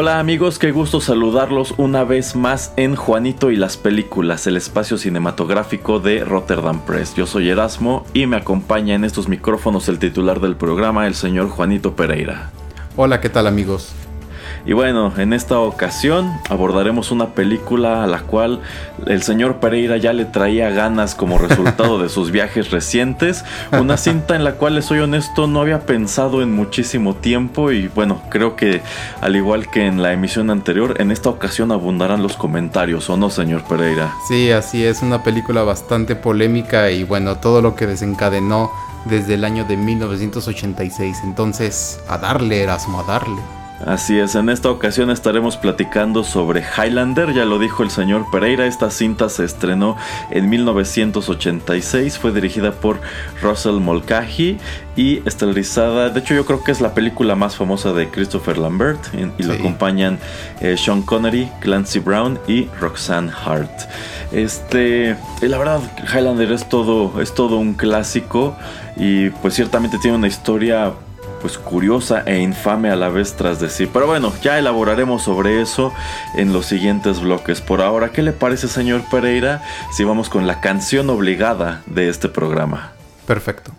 Hola amigos, qué gusto saludarlos una vez más en Juanito y las películas, el espacio cinematográfico de Rotterdam Press. Yo soy Erasmo y me acompaña en estos micrófonos el titular del programa, el señor Juanito Pereira. Hola, ¿qué tal amigos? Y bueno, en esta ocasión abordaremos una película a la cual el señor Pereira ya le traía ganas como resultado de sus viajes recientes. Una cinta en la cual, le soy honesto, no había pensado en muchísimo tiempo y bueno, creo que al igual que en la emisión anterior, en esta ocasión abundarán los comentarios, ¿o no, señor Pereira? Sí, así es, una película bastante polémica y bueno, todo lo que desencadenó desde el año de 1986. Entonces, a darle, Erasmo, a darle. Así es, en esta ocasión estaremos platicando sobre Highlander, ya lo dijo el señor Pereira, esta cinta se estrenó en 1986, fue dirigida por Russell Mulcahy y estelarizada, de hecho yo creo que es la película más famosa de Christopher Lambert y, lo acompañan eh, Sean Connery, Clancy Brown y Roxanne Hart. Este, la verdad Highlander es todo, es todo un clásico y pues ciertamente tiene una historia pues curiosa e infame a la vez tras decir. Pero bueno, ya elaboraremos sobre eso en los siguientes bloques. Por ahora, ¿qué le parece, señor Pereira, si vamos con la canción obligada de este programa? Perfecto.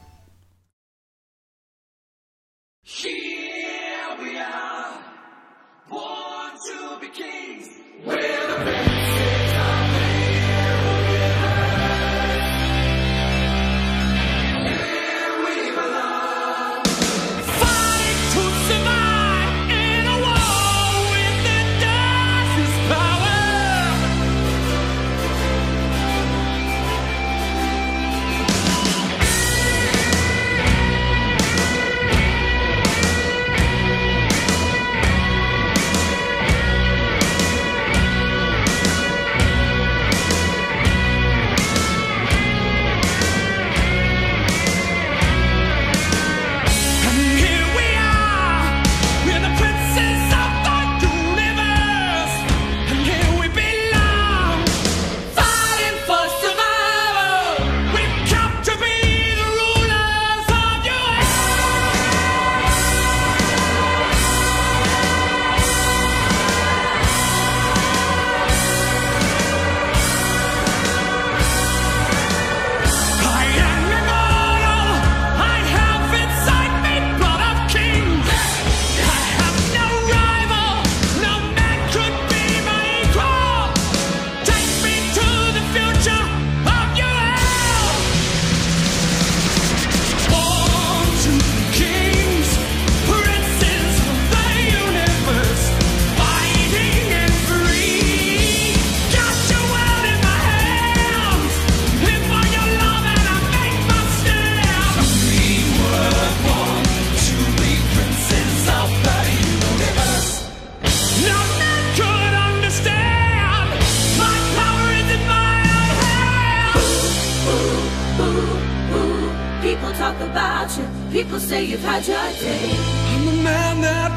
say you've had your day. I'm the man that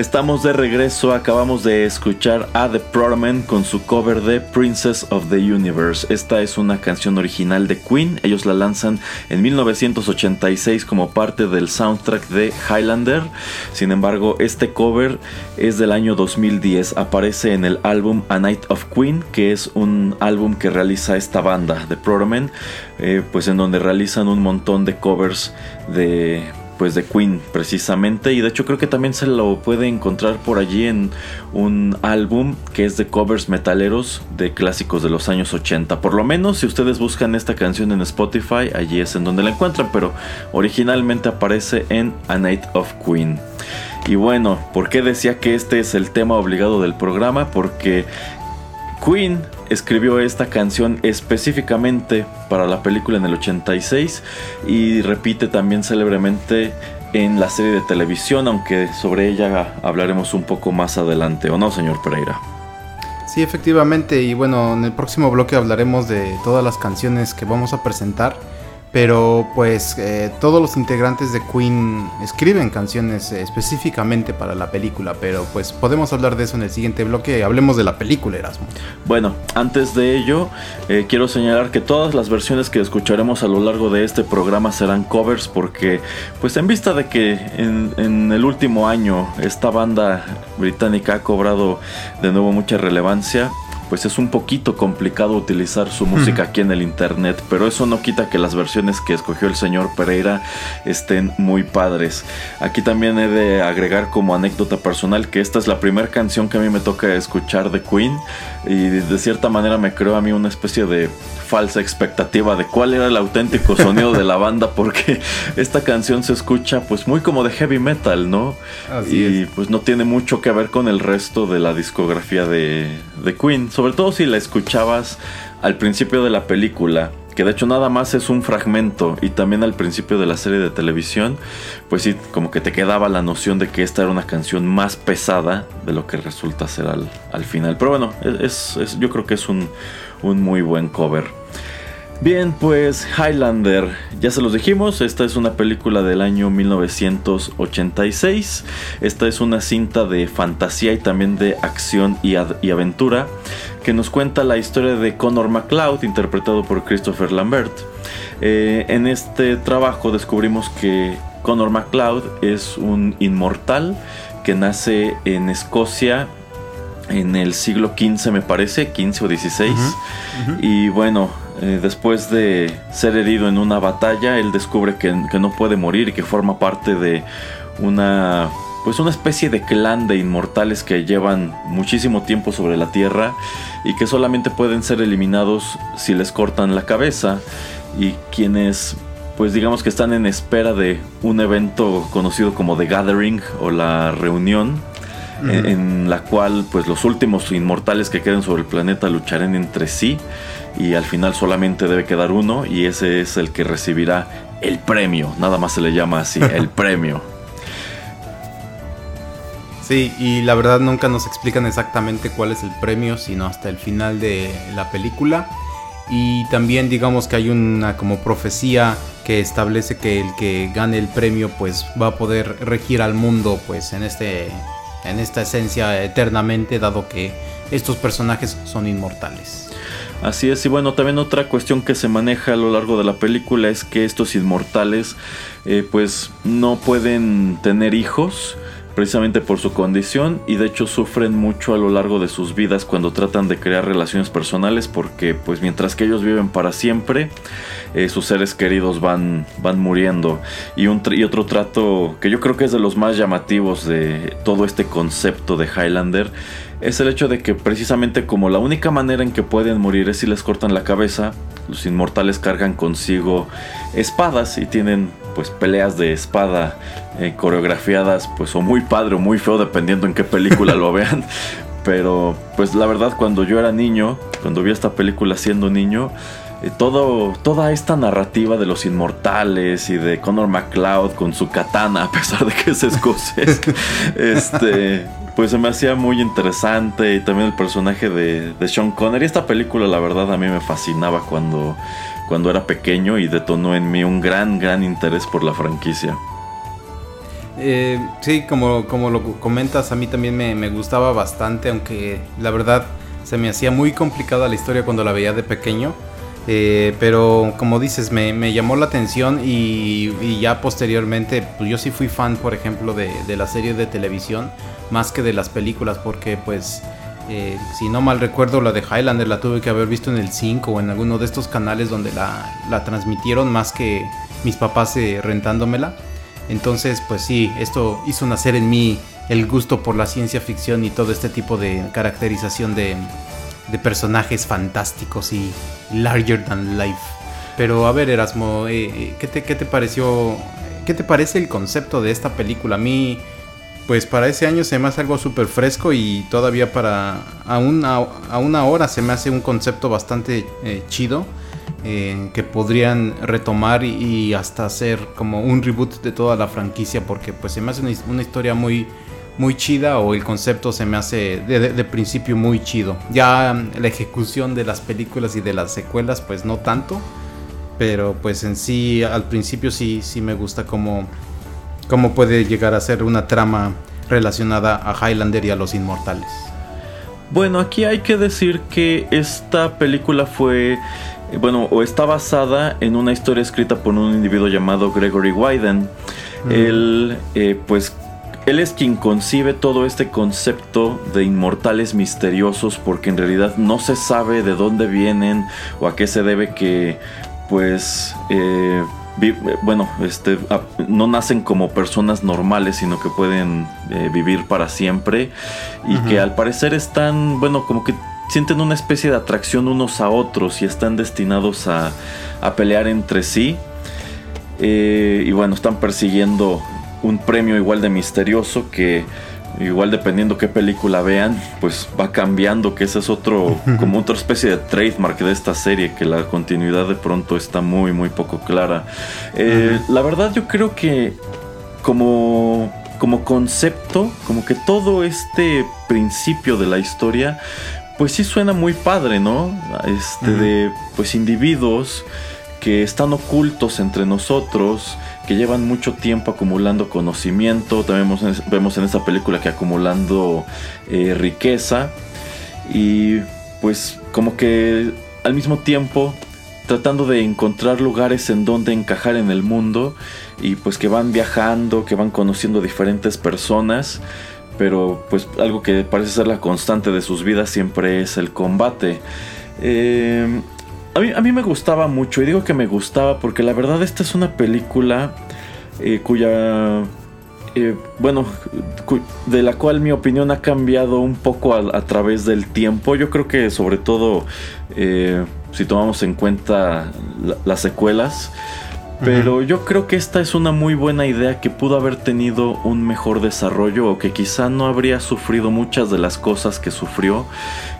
Estamos de regreso, acabamos de escuchar a The Promen con su cover de Princess of the Universe. Esta es una canción original de Queen, ellos la lanzan en 1986 como parte del soundtrack de Highlander. Sin embargo, este cover es del año 2010, aparece en el álbum A Night of Queen, que es un álbum que realiza esta banda, The Promen, eh, pues en donde realizan un montón de covers de pues de Queen precisamente. Y de hecho creo que también se lo puede encontrar por allí en un álbum que es de covers metaleros de clásicos de los años 80 por lo menos si ustedes buscan esta canción en Spotify allí es en donde la encuentran pero originalmente aparece en A Night of Queen. Y bueno, ¿por qué decía que este es el tema obligado del programa? Porque Queen escribió esta canción específicamente para la película en el 86 y repite también célebremente en la serie de televisión, aunque sobre ella hablaremos un poco más adelante, ¿o no, señor Pereira? Sí, efectivamente, y bueno, en el próximo bloque hablaremos de todas las canciones que vamos a presentar pero pues eh, todos los integrantes de Queen escriben canciones eh, específicamente para la película, pero pues podemos hablar de eso en el siguiente bloque, hablemos de la película Erasmo. Bueno, antes de ello, eh, quiero señalar que todas las versiones que escucharemos a lo largo de este programa serán covers porque pues en vista de que en, en el último año esta banda británica ha cobrado de nuevo mucha relevancia, pues es un poquito complicado utilizar su música aquí en el internet, pero eso no quita que las versiones que escogió el señor Pereira estén muy padres. Aquí también he de agregar como anécdota personal que esta es la primera canción que a mí me toca escuchar de Queen y de cierta manera me creó a mí una especie de falsa expectativa de cuál era el auténtico sonido de la banda porque esta canción se escucha pues muy como de heavy metal, ¿no? y pues no tiene mucho que ver con el resto de la discografía de, de Queen, sobre todo si la escuchabas al principio de la película que de hecho nada más es un fragmento y también al principio de la serie de televisión, pues sí, como que te quedaba la noción de que esta era una canción más pesada de lo que resulta ser al, al final. Pero bueno, es, yo creo que es un, un muy buen cover. Bien, pues Highlander, ya se los dijimos, esta es una película del año 1986. Esta es una cinta de fantasía y también de acción y, aventura que nos cuenta la historia de Connor MacLeod, interpretado por Christopher Lambert. Eh, en este trabajo descubrimos que Connor MacLeod es un inmortal que nace en Escocia en el siglo XV me parece, XV o XVI. Y bueno, eh, después de ser herido en una batalla, él descubre que, no puede morir y que forma parte de una pues una especie de clan de inmortales que llevan muchísimo tiempo sobre la Tierra y que solamente pueden ser eliminados si les cortan la cabeza y quienes pues digamos que están en espera de un evento conocido como The Gathering o la reunión en, la cual pues los últimos inmortales que queden sobre el planeta lucharán entre sí y al final solamente debe quedar uno y ese es el que recibirá el premio, nada más se le llama así, el premio. Sí, y la verdad nunca nos explican exactamente cuál es el premio, sino hasta el final de la película. Y también digamos que hay una como profecía que establece que el que gane el premio pues va a poder regir al mundo pues en este en esta esencia eternamente dado que estos personajes son inmortales. Así es, y bueno, también otra cuestión que se maneja a lo largo de la película es que estos inmortales eh, pues no pueden tener hijos precisamente por su condición y de hecho sufren mucho a lo largo de sus vidas cuando tratan de crear relaciones personales porque pues mientras que ellos viven para siempre eh, sus seres queridos van, van muriendo. Y, un, y otro trato que yo creo que es de los más llamativos de todo este concepto de Highlander es el hecho de que precisamente como la única manera en que pueden morir es si les cortan la cabeza, los inmortales cargan consigo espadas y tienen pues peleas de espada eh, coreografiadas pues o muy padre o muy feo dependiendo en qué película lo vean. Pero pues la verdad cuando yo era niño, cuando vi esta película siendo niño, eh, todo, toda esta narrativa de los inmortales y de Connor MacLeod con su katana, a pesar de que es escocés, este, pues se me hacía muy interesante y también el personaje de, de Sean Connery. Esta película la verdad a mí me fascinaba cuando, cuando era pequeño y detonó en mí un gran, gran interés por la franquicia. Eh, sí, como, como lo comentas, a mí también me, me, gustaba bastante, aunque la verdad se me hacía muy complicada la historia cuando la veía de pequeño. Eh, pero como dices, me, me llamó la atención y, ya posteriormente, pues yo sí fui fan, por ejemplo, de, de, la serie de televisión, más que de las películas, porque pues, eh, si no mal recuerdo, la de Highlander la tuve que haber visto en el 5 o en alguno de estos canales donde la, la transmitieron, más que mis papás eh, rentándomela. Entonces, pues sí, esto hizo nacer en mí el gusto por la ciencia ficción y todo este tipo de caracterización de, personajes fantásticos y larger than life. Pero a ver, Erasmo, eh, eh, ¿qué, te, ¿qué te pareció? ¿Qué te parece el concepto de esta película? A mí, pues para ese año se me hace algo súper fresco y todavía para a una, a una hora se me hace un concepto bastante eh, chido. Eh, que podrían retomar y, hasta hacer como un reboot de toda la franquicia porque pues se me hace una, historia muy muy chida o el concepto se me hace de, de, principio muy chido. Ya la ejecución de las películas y de las secuelas pues no tanto, pero pues en sí al principio sí, sí me gusta cómo, cómo puede llegar a ser una trama relacionada a Highlander y a los inmortales. Bueno, aquí hay que decir que esta película fue, bueno, o está basada en una historia escrita por un individuo llamado Gregory Wyden. Mm. Él, eh, pues, él es quien concibe todo este concepto de inmortales misteriosos porque en realidad no se sabe de dónde vienen o a qué se debe que pues eh, bueno este no nacen como personas normales sino que pueden eh, vivir para siempre y uh -huh. que al parecer están bueno como que sienten una especie de atracción unos a otros y están destinados a, a pelear entre sí eh, y bueno están persiguiendo un premio igual de misterioso que igual dependiendo qué película vean, pues va cambiando, que ese es otro, como otra especie de trademark de esta serie, que la continuidad de pronto está muy, muy poco clara. Eh, uh -huh. La verdad yo creo que como, como concepto, como que todo este principio de la historia, pues sí suena muy padre, ¿no? Este, uh -huh. de pues individuos que están ocultos entre nosotros, que llevan mucho tiempo acumulando conocimiento. También vemos, vemos en esta película que acumulando eh, riqueza. Y pues como que al mismo tiempo tratando de encontrar lugares en donde encajar en el mundo. Y pues que van viajando, que van conociendo diferentes personas. Pero pues algo que parece ser la constante de sus vidas siempre es el combate. Eh, a mí, a mí, me gustaba mucho, y digo que me gustaba porque la verdad esta es una película eh, cuya... Eh, bueno, de la cual mi opinión ha cambiado un poco a, través del tiempo. Yo creo que sobre todo eh, si tomamos en cuenta la, las secuelas, pero uh -huh. yo creo que esta es una muy buena idea que pudo haber tenido un mejor desarrollo o que quizá no habría sufrido muchas de las cosas que sufrió.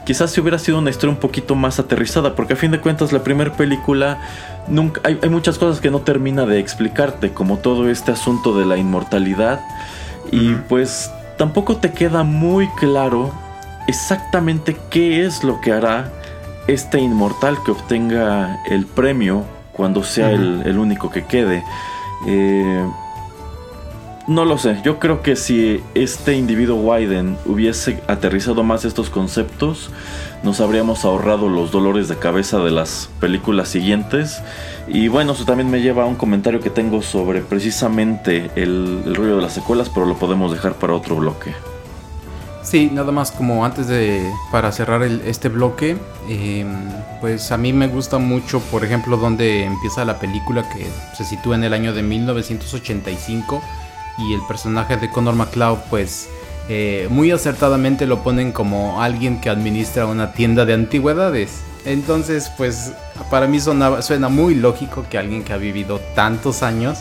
Quizás si hubiera sido una historia un poquito más aterrizada, porque a fin de cuentas la primera película nunca hay, hay, muchas cosas que no termina de explicarte, como todo este asunto de la inmortalidad y uh -huh. pues tampoco te queda muy claro exactamente qué es lo que hará este inmortal que obtenga el premio cuando sea uh -huh. el, el, único que quede. Eh, no lo sé, yo creo que si este individuo Wyden hubiese aterrizado más estos conceptos, nos habríamos ahorrado los dolores de cabeza de las películas siguientes. Y bueno, eso también me lleva a un comentario que tengo sobre precisamente el, el rollo de las secuelas, pero lo podemos dejar para otro bloque. Sí, nada más como antes de para cerrar este bloque, eh, pues a mí me gusta mucho, por ejemplo, donde empieza la película que se sitúa en el año de 1985 y el personaje de Connor McLeod, pues eh, muy acertadamente lo ponen como alguien que administra una tienda de antigüedades. Entonces, pues para mí suena, suena muy lógico que alguien que ha vivido tantos años,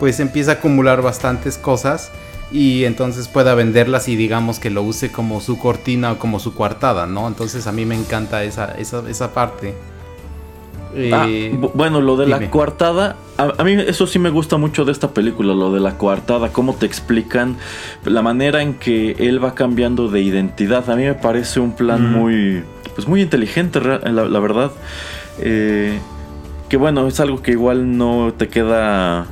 pues empieza a acumular bastantes cosas y entonces pueda venderlas y digamos que lo use como su cortina o como su coartada, ¿no? Entonces a mí me encanta esa, esa, esa parte. Ah, eh, bueno, lo de dime. la coartada, a, a, mí eso sí me gusta mucho de esta película, lo de la coartada, cómo te explican la manera en que él va cambiando de identidad. A mí me parece un plan mm. muy, pues muy inteligente, la, la verdad. Eh, que bueno, es algo que igual no te queda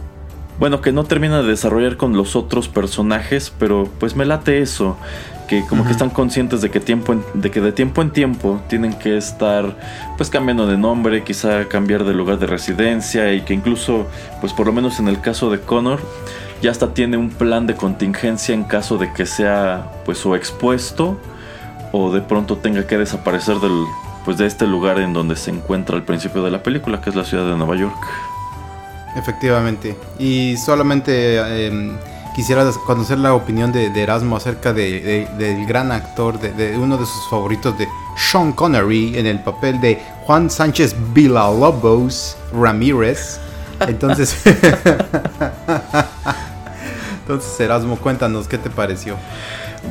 bueno, que no termina de desarrollar con los otros personajes, pero pues me late eso, que como que están conscientes de que tiempo de que de tiempo en tiempo tienen que estar pues cambiando de nombre, quizá cambiar de lugar de residencia y que incluso pues por lo menos en el caso de Connor ya hasta tiene un plan de contingencia en caso de que sea pues o expuesto o de pronto tenga que desaparecer del pues de este lugar en donde se encuentra al principio de la película, que es la ciudad de Nueva York. Efectivamente. Y solamente em, quisiera conocer la opinión de, Erasmo acerca de, del gran actor, de, uno de sus favoritos, de Sean Connery, en el papel de Juan Sánchez Villalobos Ramírez. Entonces, entonces Erasmo, cuéntanos qué te pareció.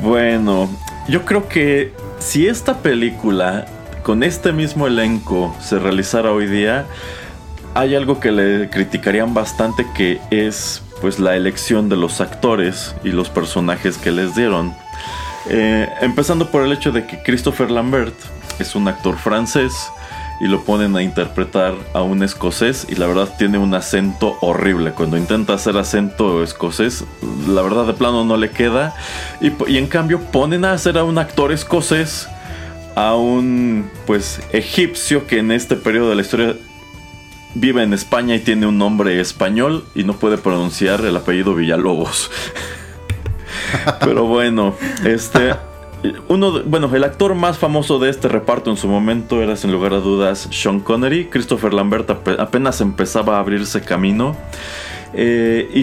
Bueno, yo creo que si esta película con este mismo elenco se realizara hoy día, hay algo que le criticarían bastante que es pues la elección de los actores y los personajes que les dieron. Eh, empezando por el hecho de que Christopher Lambert es un actor francés y lo ponen a interpretar a un escocés y la verdad tiene un acento horrible. Cuando intenta hacer acento escocés, la verdad de plano no le queda. Y, y en cambio ponen a hacer a un actor escocés a un pues egipcio que en este periodo de la historia vive en España y tiene un nombre español y no puede pronunciar el apellido Villalobos. Pero bueno, este uno, bueno, el actor más famoso de este reparto en su momento era sin lugar a dudas Sean Connery. Christopher Lambert apenas empezaba a abrirse camino. Eh, y,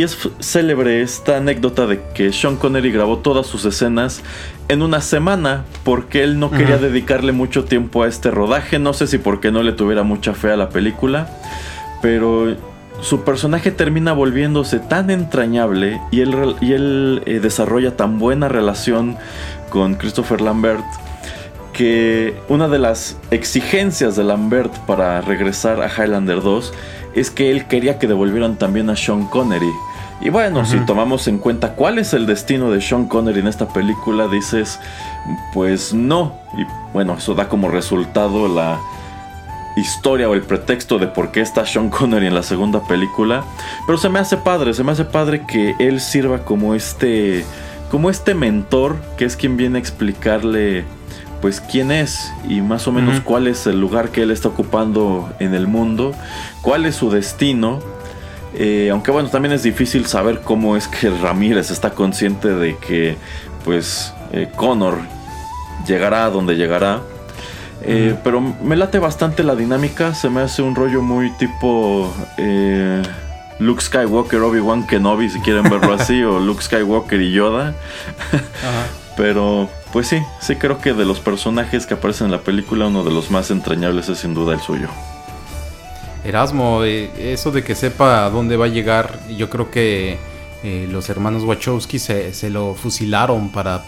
es célebre esta anécdota de que Sean Connery grabó todas sus escenas en una semana porque él no quería dedicarle mucho tiempo a este rodaje. No sé si porque no le tuviera mucha fe a la película, pero su personaje termina volviéndose tan entrañable y él, y él eh, desarrolla tan buena relación con Christopher Lambert que una de las exigencias de Lambert para regresar a Highlander 2 es que él quería que devolvieran también a Sean Connery. Y bueno, si tomamos en cuenta cuál es el destino de Sean Connery en esta película, dices, pues no. Y bueno, eso da como resultado la historia o el pretexto de por qué está Sean Connery en la segunda película. Pero se me hace padre, se me hace padre que él sirva como este, como este mentor, que es quien viene a explicarle pues quién es y más o menos cuál es el lugar que él está ocupando en el mundo, cuál es su destino. Eh, aunque bueno, también es difícil saber cómo es que Ramírez está consciente de que pues eh, Connor llegará a donde llegará. Eh, pero me late bastante la dinámica, se me hace un rollo muy tipo Luke Skywalker, Obi-Wan Kenobi, si quieren verlo así, o Luke Skywalker y Yoda. Pero pues sí, sí creo que de los personajes que aparecen en la película, uno de los más entrañables es sin duda el suyo. Erasmo, eh, eso de que sepa a dónde va a llegar, yo creo que eh, los hermanos Wachowski se, lo fusilaron para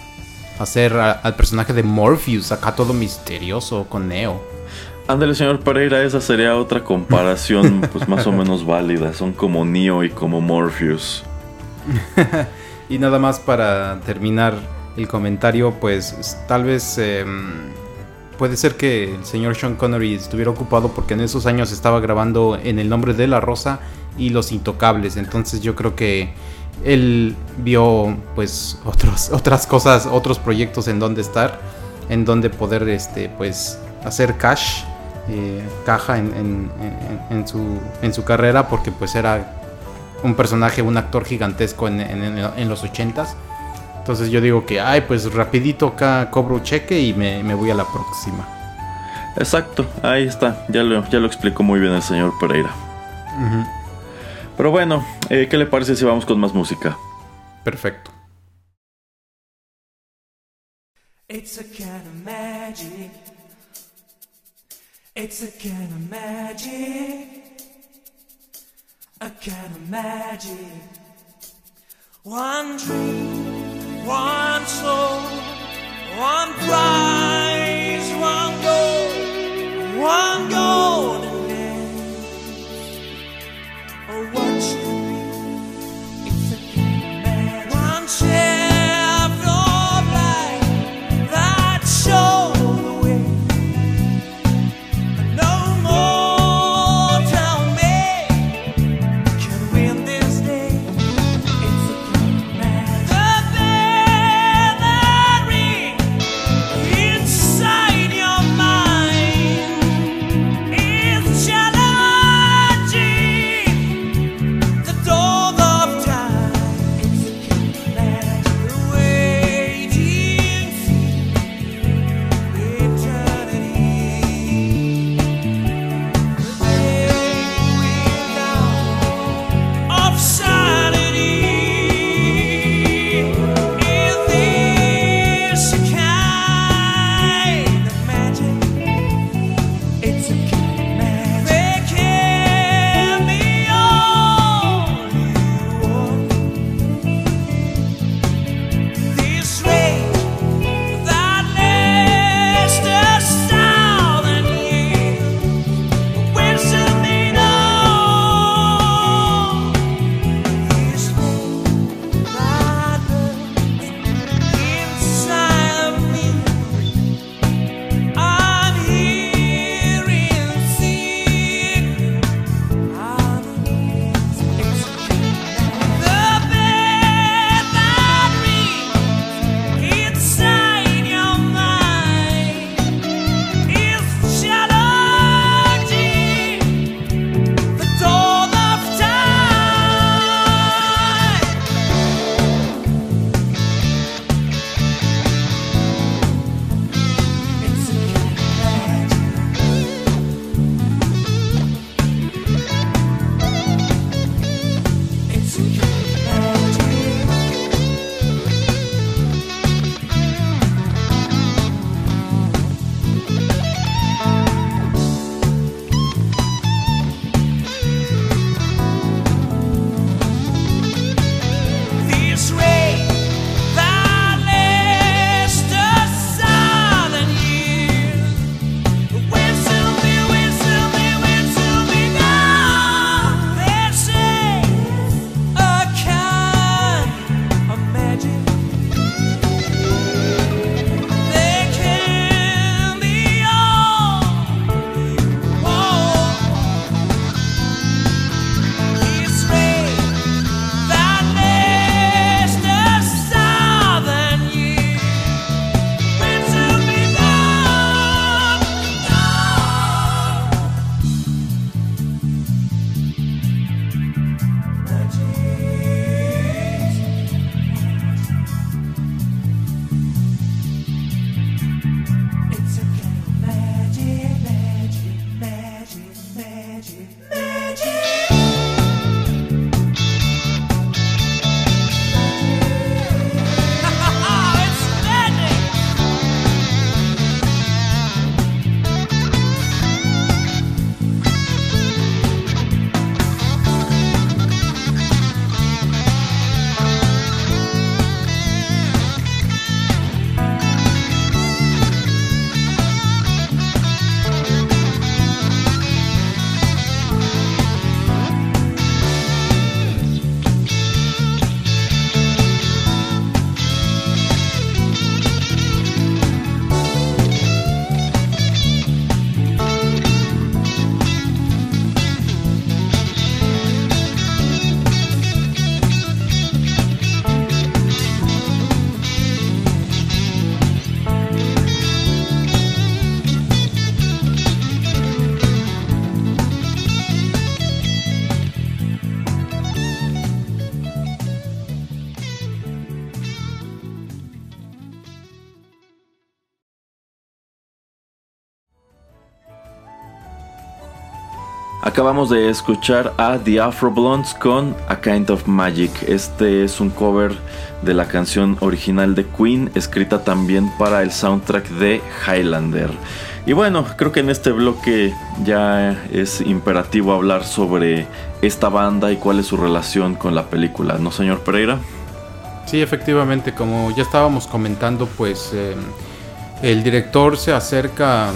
hacer al personaje de Morpheus, acá todo misterioso con Neo. Ándale, señor Pereira, esa sería otra comparación pues más o menos válida. Son como Neo y como Morpheus. y nada más para terminar el comentario, pues tal vez em, puede ser que el señor Sean Connery estuviera ocupado porque en esos años estaba grabando en el nombre de la rosa y los intocables. Entonces yo creo que él vio pues otros, otras cosas, otros proyectos en donde estar, en donde poder este pues hacer cash, eh, caja en, su, en su carrera porque pues era un personaje, un actor gigantesco en, los ochentas entonces yo digo que, ay, pues rapidito acá cobro cheque y me, voy a la próxima. Exacto, ahí está, ya lo, ya lo explicó muy bien el señor Pereira. Pero bueno, eh, ¿qué le parece si vamos con más música? Perfecto. It's a kind of magic. It's a kind of magic. A kind of magic. One dream. One soul, one prize, one goal, one golden Acabamos de escuchar a The Afro Blondes con A Kind of Magic. Este es un cover de la canción original de Queen, escrita también para el soundtrack de Highlander. Y bueno, creo que en este bloque ya es imperativo hablar sobre esta banda y cuál es su relación con la película, ¿no, señor Pereira? Sí, efectivamente, como ya estábamos comentando, pues eh, el director se acerca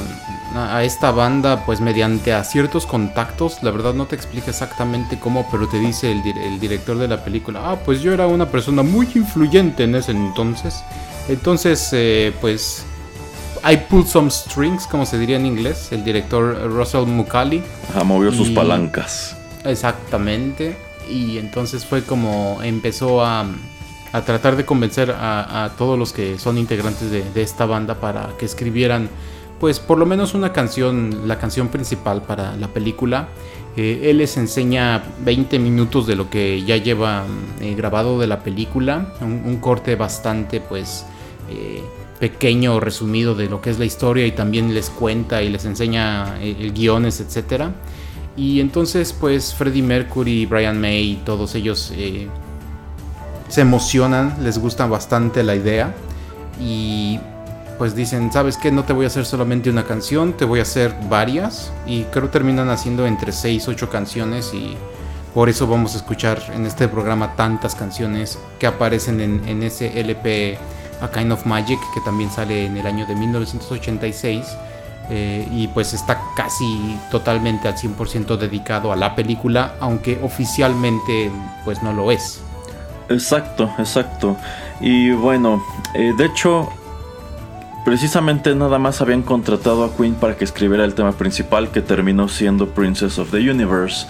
a esta banda pues mediante a ciertos contactos, la verdad no te explica exactamente cómo, pero te dice el, dir- el director de la película, ah, pues yo era una persona muy influyente en ese entonces, entonces eh, pues I pulled some strings, como se diría en inglés, el director Russell Mukali, Ajá, movió sus palancas. Exactamente. Y entonces fue como empezó a, a tratar de convencer a, a todos los que son integrantes de, de esta banda para que escribieran, pues por lo menos una canción, la canción principal para la película. Eh, él les enseña 20 minutos de lo que ya lleva eh, grabado de la película, un, corte bastante pues eh, pequeño, resumido de lo que es la historia y también les cuenta y les enseña guiones, etcétera. Y entonces pues Freddie Mercury, Brian May todos ellos se emocionan, les gusta bastante la idea y pues dicen, ¿sabes qué? No te voy a hacer solamente una canción, te voy a hacer varias y creo terminan haciendo entre 6, 8 canciones y por eso vamos a escuchar en este programa tantas canciones que aparecen en, en ese LP A Kind of Magic que también sale en el año de 1986 eh, y pues está casi totalmente al 100% dedicado a la película, aunque oficialmente pues no lo es. Exacto, exacto. Y bueno, eh, de hecho, precisamente nada más habían contratado a Queen para que escribiera el tema principal que terminó siendo Princess of the Universe.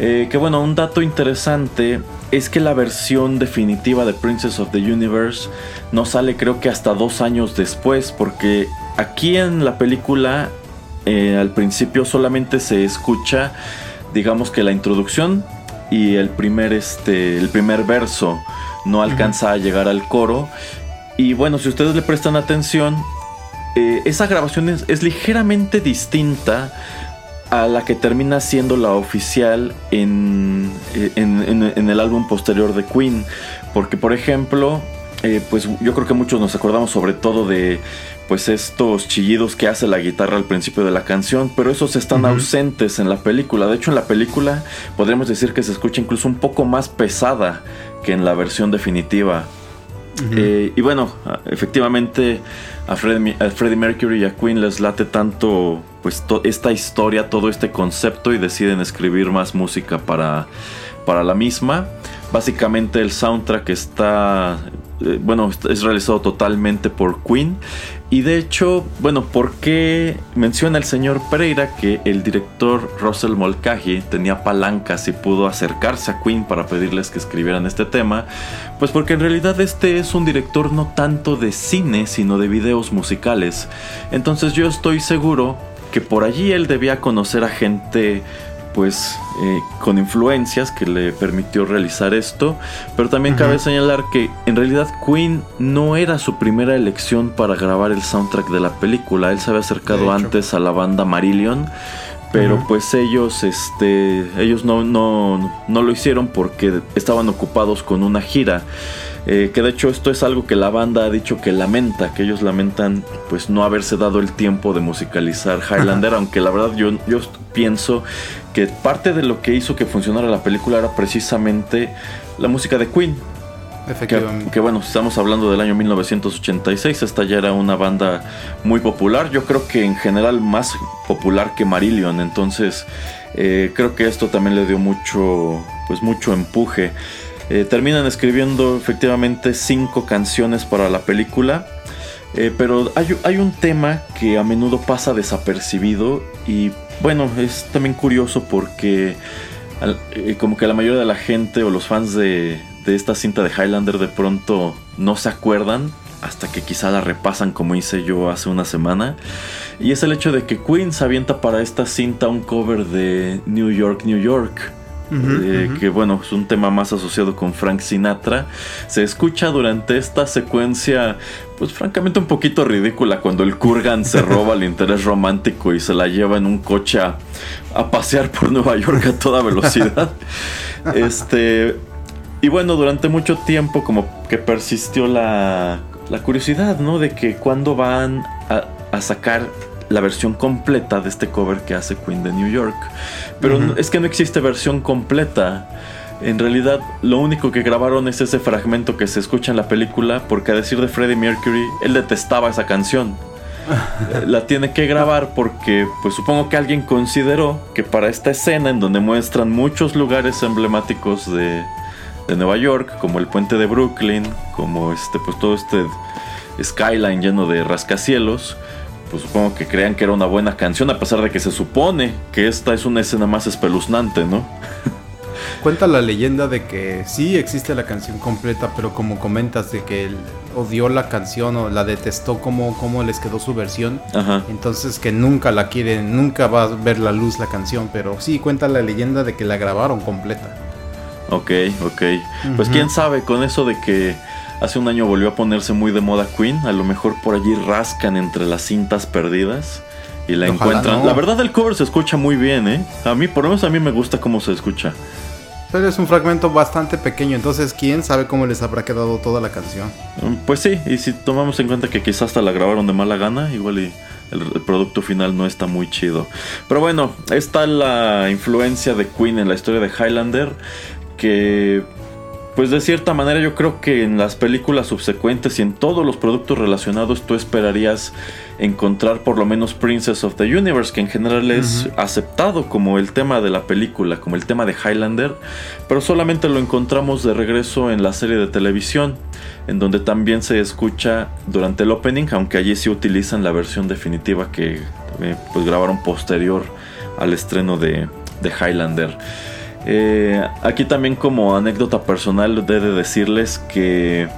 Eh, que bueno, un dato interesante es que la versión definitiva de Princess of the Universe no sale creo que hasta dos años después, porque aquí en la película eh, al principio solamente se escucha, digamos que la introducción y el primer, este, el primer verso no alcanza a llegar al coro. Y bueno, si ustedes le prestan atención, eh, esa grabación es, es ligeramente distinta a la que termina siendo la oficial en, eh, en- en- en el álbum posterior de Queen. Porque, por ejemplo, eh, pues yo creo que muchos nos acordamos sobre todo de pues estos chillidos que hace la guitarra al principio de la canción, pero esos están ausentes en la película. De hecho, en la película podríamos decir que se escucha incluso un poco más pesada que en la versión definitiva. Eh, y bueno, efectivamente a Freddie, Mercury y a Queen les late tanto pues esta historia, todo este concepto y deciden escribir más música para, para la misma. Básicamente el soundtrack está, eh, bueno, es realizado totalmente por Queen. Y de hecho, bueno, ¿por qué menciona el señor Pereira que el director Russell Mulcahy tenía palancas y pudo acercarse a Queen para pedirles que escribieran este tema? Pues porque en realidad este es un director no tanto de cine, sino de videos musicales. Entonces yo estoy seguro que por allí él debía conocer a gente pues eh, con influencias que le permitió realizar esto, pero también cabe señalar que en realidad Queen no era su primera elección para grabar el soundtrack de la película, él se había acercado antes a la banda Marillion, pero pues ellos este ellos no, no, no lo hicieron porque estaban ocupados con una gira. Eh, que de hecho esto es algo que la banda ha dicho que lamenta, que ellos lamentan pues no haberse dado el tiempo de musicalizar Highlander, aunque la verdad yo, yo pienso que parte de lo que hizo que funcionara la película era precisamente la música de Queen. Que, Efectivamente. que bueno, estamos hablando del año 1986, esta ya era una banda muy popular, yo creo que en general más popular que Marillion, entonces eh, creo que esto también le dio mucho, pues mucho empuje. Eh, terminan escribiendo efectivamente cinco canciones para la película. eh, pero hay, un tema que a menudo pasa desapercibido y bueno, es también curioso porque eh, como que la mayoría de la gente o los fans de, de esta cinta de Highlander de pronto no se acuerdan hasta que quizá la repasan como hice yo hace una semana. Y es el hecho de que Queen se avienta para esta cinta un cover de New York, New York. Eh, que bueno, es un tema más asociado con Frank Sinatra, se escucha durante esta secuencia, pues francamente un poquito ridícula, cuando el Kurgan se roba el interés romántico y se la lleva en un coche a, a pasear por Nueva York a toda velocidad. este, y bueno, durante mucho tiempo como que persistió la, la curiosidad, ¿no? De que cuando van a, a sacar la versión completa de este cover que hace Queen de New York. Pero es que no existe versión completa. En realidad, lo único que grabaron es ese fragmento que se escucha en la película, porque a decir de Freddie Mercury, él detestaba esa canción. La tiene que grabar porque, pues supongo que alguien consideró que para esta escena en donde muestran muchos lugares emblemáticos de, de Nueva York, como el puente de Brooklyn, como este, pues todo este skyline lleno de rascacielos, pues supongo que crean que era una buena canción, a pesar de que se supone que esta es una escena más espeluznante, ¿no? Cuenta la leyenda de que sí existe la canción completa, pero como comentas de que él odió la canción o la detestó como, como les quedó su versión, Ajá. entonces que nunca la quiere, nunca va a ver la luz la canción, pero sí cuenta la leyenda de que la grabaron completa. Ok, ok. Pues quién sabe, con eso de que hace un año volvió a ponerse muy de moda Queen, a lo mejor por allí rascan entre las cintas perdidas y la Ojalá encuentran. no. La verdad el cover se escucha muy bien, ¿eh? A mí, por lo menos a mí me gusta cómo se escucha. Pero es un fragmento bastante pequeño, entonces quién sabe cómo les habrá quedado toda la canción. Mm, Pues sí, y si tomamos en cuenta que quizás hasta la grabaron de mala gana, igual y el, el producto final no está muy chido. Pero bueno, está la influencia de Queen en la historia de Highlander, que pues de cierta manera yo creo que en las películas subsecuentes y en todos los productos relacionados tú esperarías encontrar por lo menos Princess of the Universe, que en general es aceptado como el tema de la película, como el tema de Highlander, pero solamente lo encontramos de regreso en la serie de televisión, en donde también se escucha durante el opening, aunque allí sí utilizan la versión definitiva que eh, pues grabaron posterior al estreno de, de Highlander. Eh, aquí también como anécdota personal he de decirles que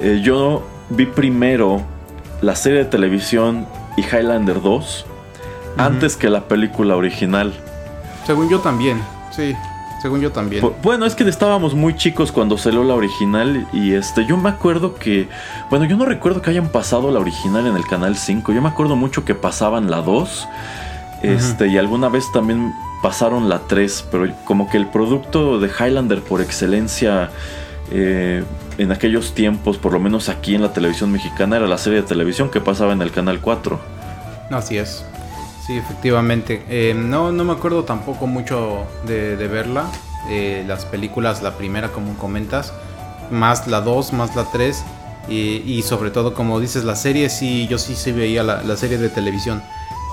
eh, yo vi primero la serie de televisión y Highlander 2 antes que la película original. Según yo también, sí, según yo también. Bu- Bueno, es que estábamos muy chicos cuando salió la original y este yo me acuerdo que bueno, yo no recuerdo que hayan pasado la original en el canal 5, yo me acuerdo mucho que pasaban la 2. Este, y alguna vez también pasaron la 3, pero como que el producto de Highlander por excelencia eh, en aquellos tiempos, por lo menos aquí en la televisión mexicana, era la serie de televisión que pasaba en el canal 4. Así es. Sí, efectivamente. Eh, no, no me acuerdo tampoco mucho de, verla. Eh, las películas, la primera como comentas, más la 2, más la 3. Y, y sobre todo, como dices, la serie, sí, yo sí, sí veía la, la serie de televisión.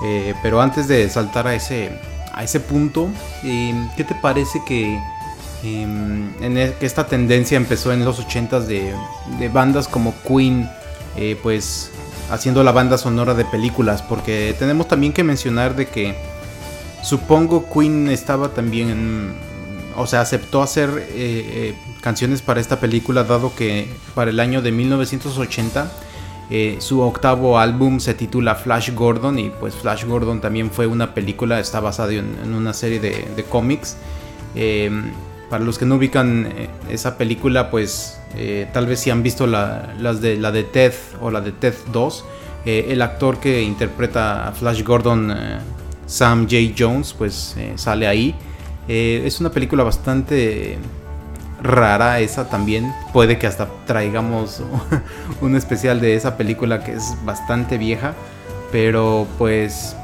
Eh, pero antes de saltar a ese, a ese punto, ¿qué te parece que, em, en e- que esta tendencia empezó en los 80s de, bandas como Queen, eh, pues haciendo la banda sonora de películas? Porque tenemos también que mencionar de que supongo Queen estaba también, o sea, aceptó hacer eh, eh, canciones para esta película, dado que para el año de 1980 eh, su octavo álbum se titula Flash Gordon y pues Flash Gordon también fue una película, está basada en, una serie de, cómics. Eh, para los que no ubican eh, esa película, pues eh, tal vez si han visto la, las de, la de Ted o la de Ted 2, eh, el actor que interpreta a Flash Gordon, Sam J. Jones, pues sale ahí. Es una película bastante rara esa también. Puede que hasta traigamos un especial de esa película que es bastante vieja. Pero pues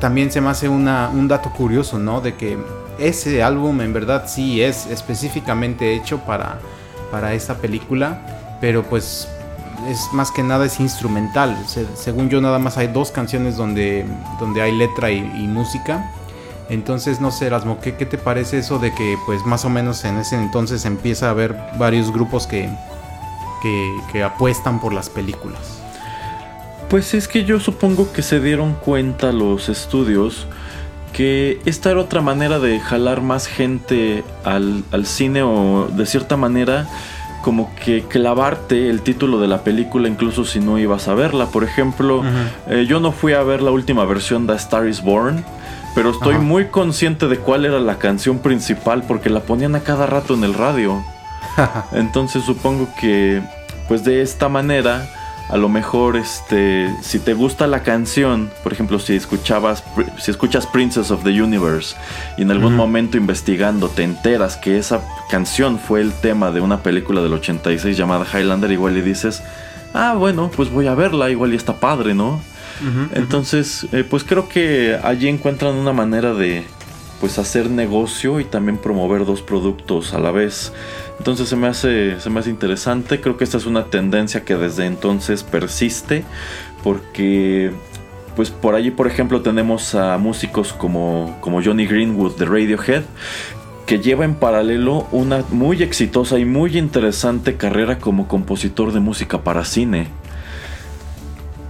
también se me hace un dato curioso, ¿no? De que ese álbum en verdad sí es específicamente hecho para, para esta película. Pero pues es más que nada es instrumental. Se- según yo nada más hay dos canciones donde, donde hay letra y música. Entonces, no sé, Erasmo, ¿qué, ¿qué te parece eso de que, pues, más o menos en ese entonces empieza a haber varios grupos que, que, que apuestan por las películas? Pues es que yo supongo que se dieron cuenta los estudios que esta era otra manera de jalar más gente al, al cine o de cierta manera como que clavarte el título de la película incluso si no ibas a verla. Por ejemplo, eh, yo no fui a ver la última versión de A Star is Born pero estoy Ajá. muy consciente de cuál era la canción principal porque la ponían a cada rato en el radio. Entonces supongo que pues de esta manera a lo mejor este si te gusta la canción, por ejemplo, si escuchabas si escuchas Princess of the Universe y en algún momento investigando te enteras que esa canción fue el tema de una película del 86 llamada Highlander, igual y dices, "Ah, bueno, pues voy a verla, igual y está padre, ¿no?" Entonces, eh, pues creo que allí encuentran una manera de pues hacer negocio y también promover dos productos a la vez. Entonces se me hace se me hace interesante, creo que esta es una tendencia que desde entonces persiste porque pues por allí, por ejemplo, tenemos a músicos como como Johnny Greenwood de Radiohead que lleva en paralelo una muy exitosa y muy interesante carrera como compositor de música para cine.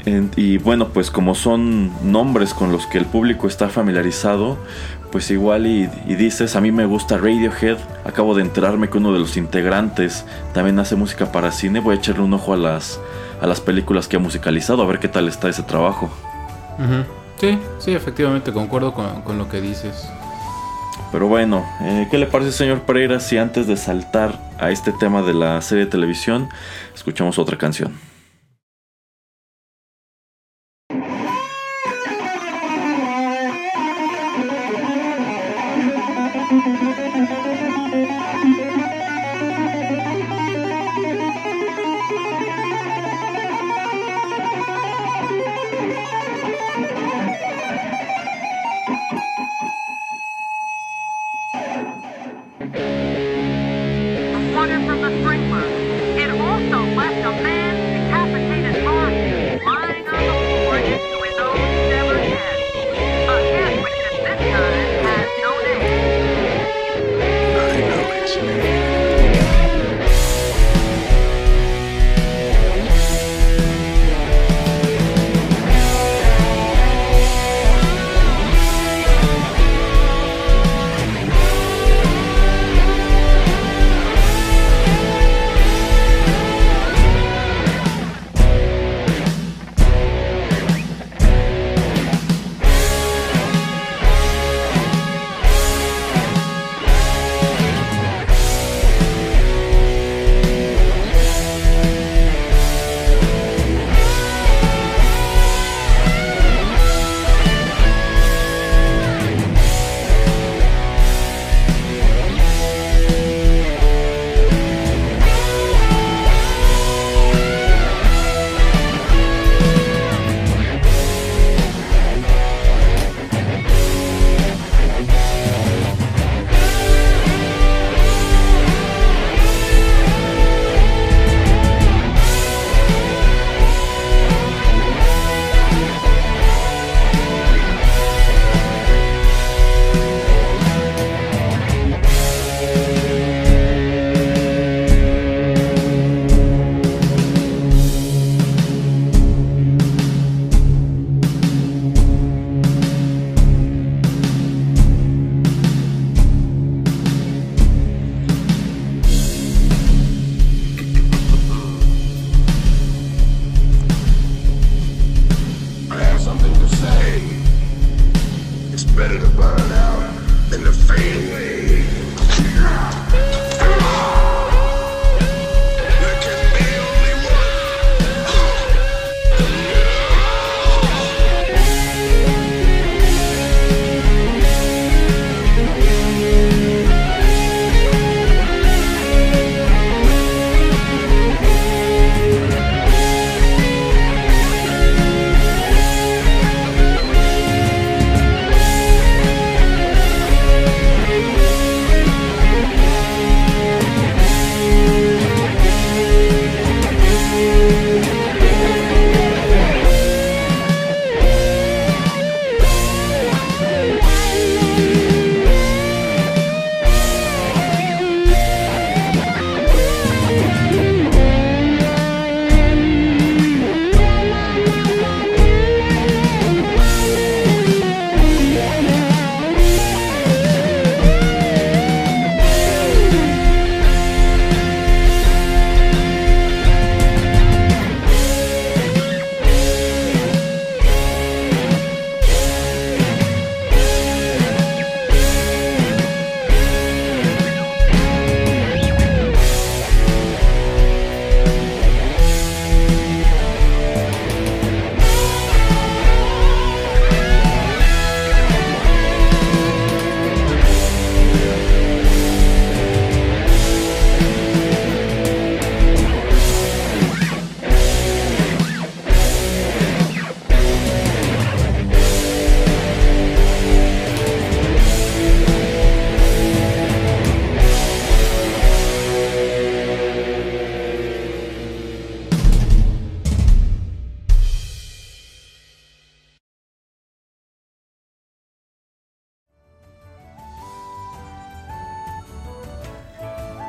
En- y bueno, pues como son nombres con los que el público está familiarizado, pues igual y, y dices, a mí me gusta Radiohead, acabo de enterarme que uno de los integrantes también hace música para cine, voy a echarle un ojo a las, a las películas que ha musicalizado, a ver qué tal está ese trabajo. Sí, sí, efectivamente, concuerdo con, con lo que dices. Pero bueno, eh, ¿qué le parece señor Pereira si antes de saltar a este tema de la serie de televisión, escuchamos otra canción?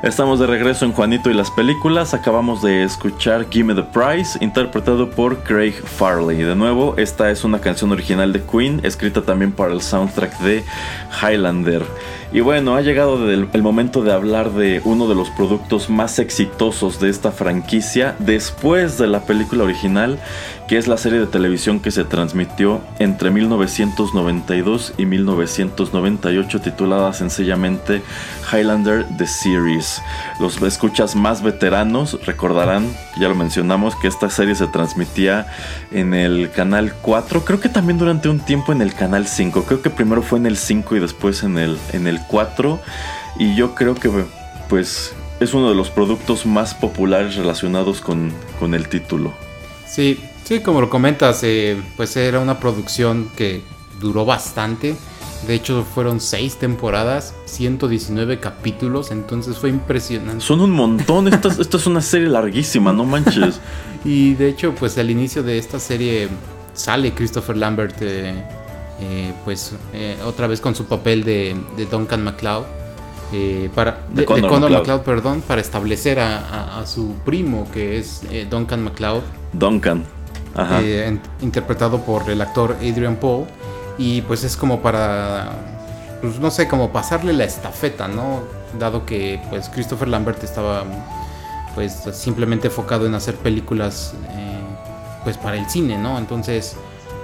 Estamos de regreso en Juanito y las películas. Acabamos de escuchar Gimme the Prize, interpretado por Craig Farley. De nuevo, esta es una canción original de Queen, escrita también para el soundtrack de Highlander. Y bueno, ha llegado el, momento de hablar de uno de los productos más exitosos de esta franquicia después de la película original, que es la serie de televisión que se transmitió entre 1992 y 1998 titulada sencillamente Highlander The Series. Los escuchas más veteranos recordarán, ya lo mencionamos, que esta serie se transmitía en el canal 4, creo que también durante un tiempo en el canal 5, creo que primero fue en el 5 y después en el, en el 4 y yo creo que pues es uno de los productos más populares relacionados con, con el título. Sí, sí, como lo comentas, eh, pues era una producción que duró bastante. De hecho, fueron seis temporadas, 119 capítulos, entonces fue impresionante. Son un montón, esta, es- esta es una serie larguísima, no manches. Y de hecho, pues al inicio de esta serie sale Christopher Lambert, eh, eh, pues eh, otra vez con su papel de, de Duncan MacLeod. eh, para, De de, Connor de Connor MacLeod. MacLeod, perdón, para establecer a, a- a su primo, que es eh, Duncan MacLeod, Duncan. Ajá. eh, en- interpretado por el actor Adrian Paul. Y pues es como para, pues no sé, como pasarle la estafeta, ¿no? Dado que pues Christopher Lambert estaba pues simplemente enfocado en hacer películas eh, pues para el cine, ¿no? Entonces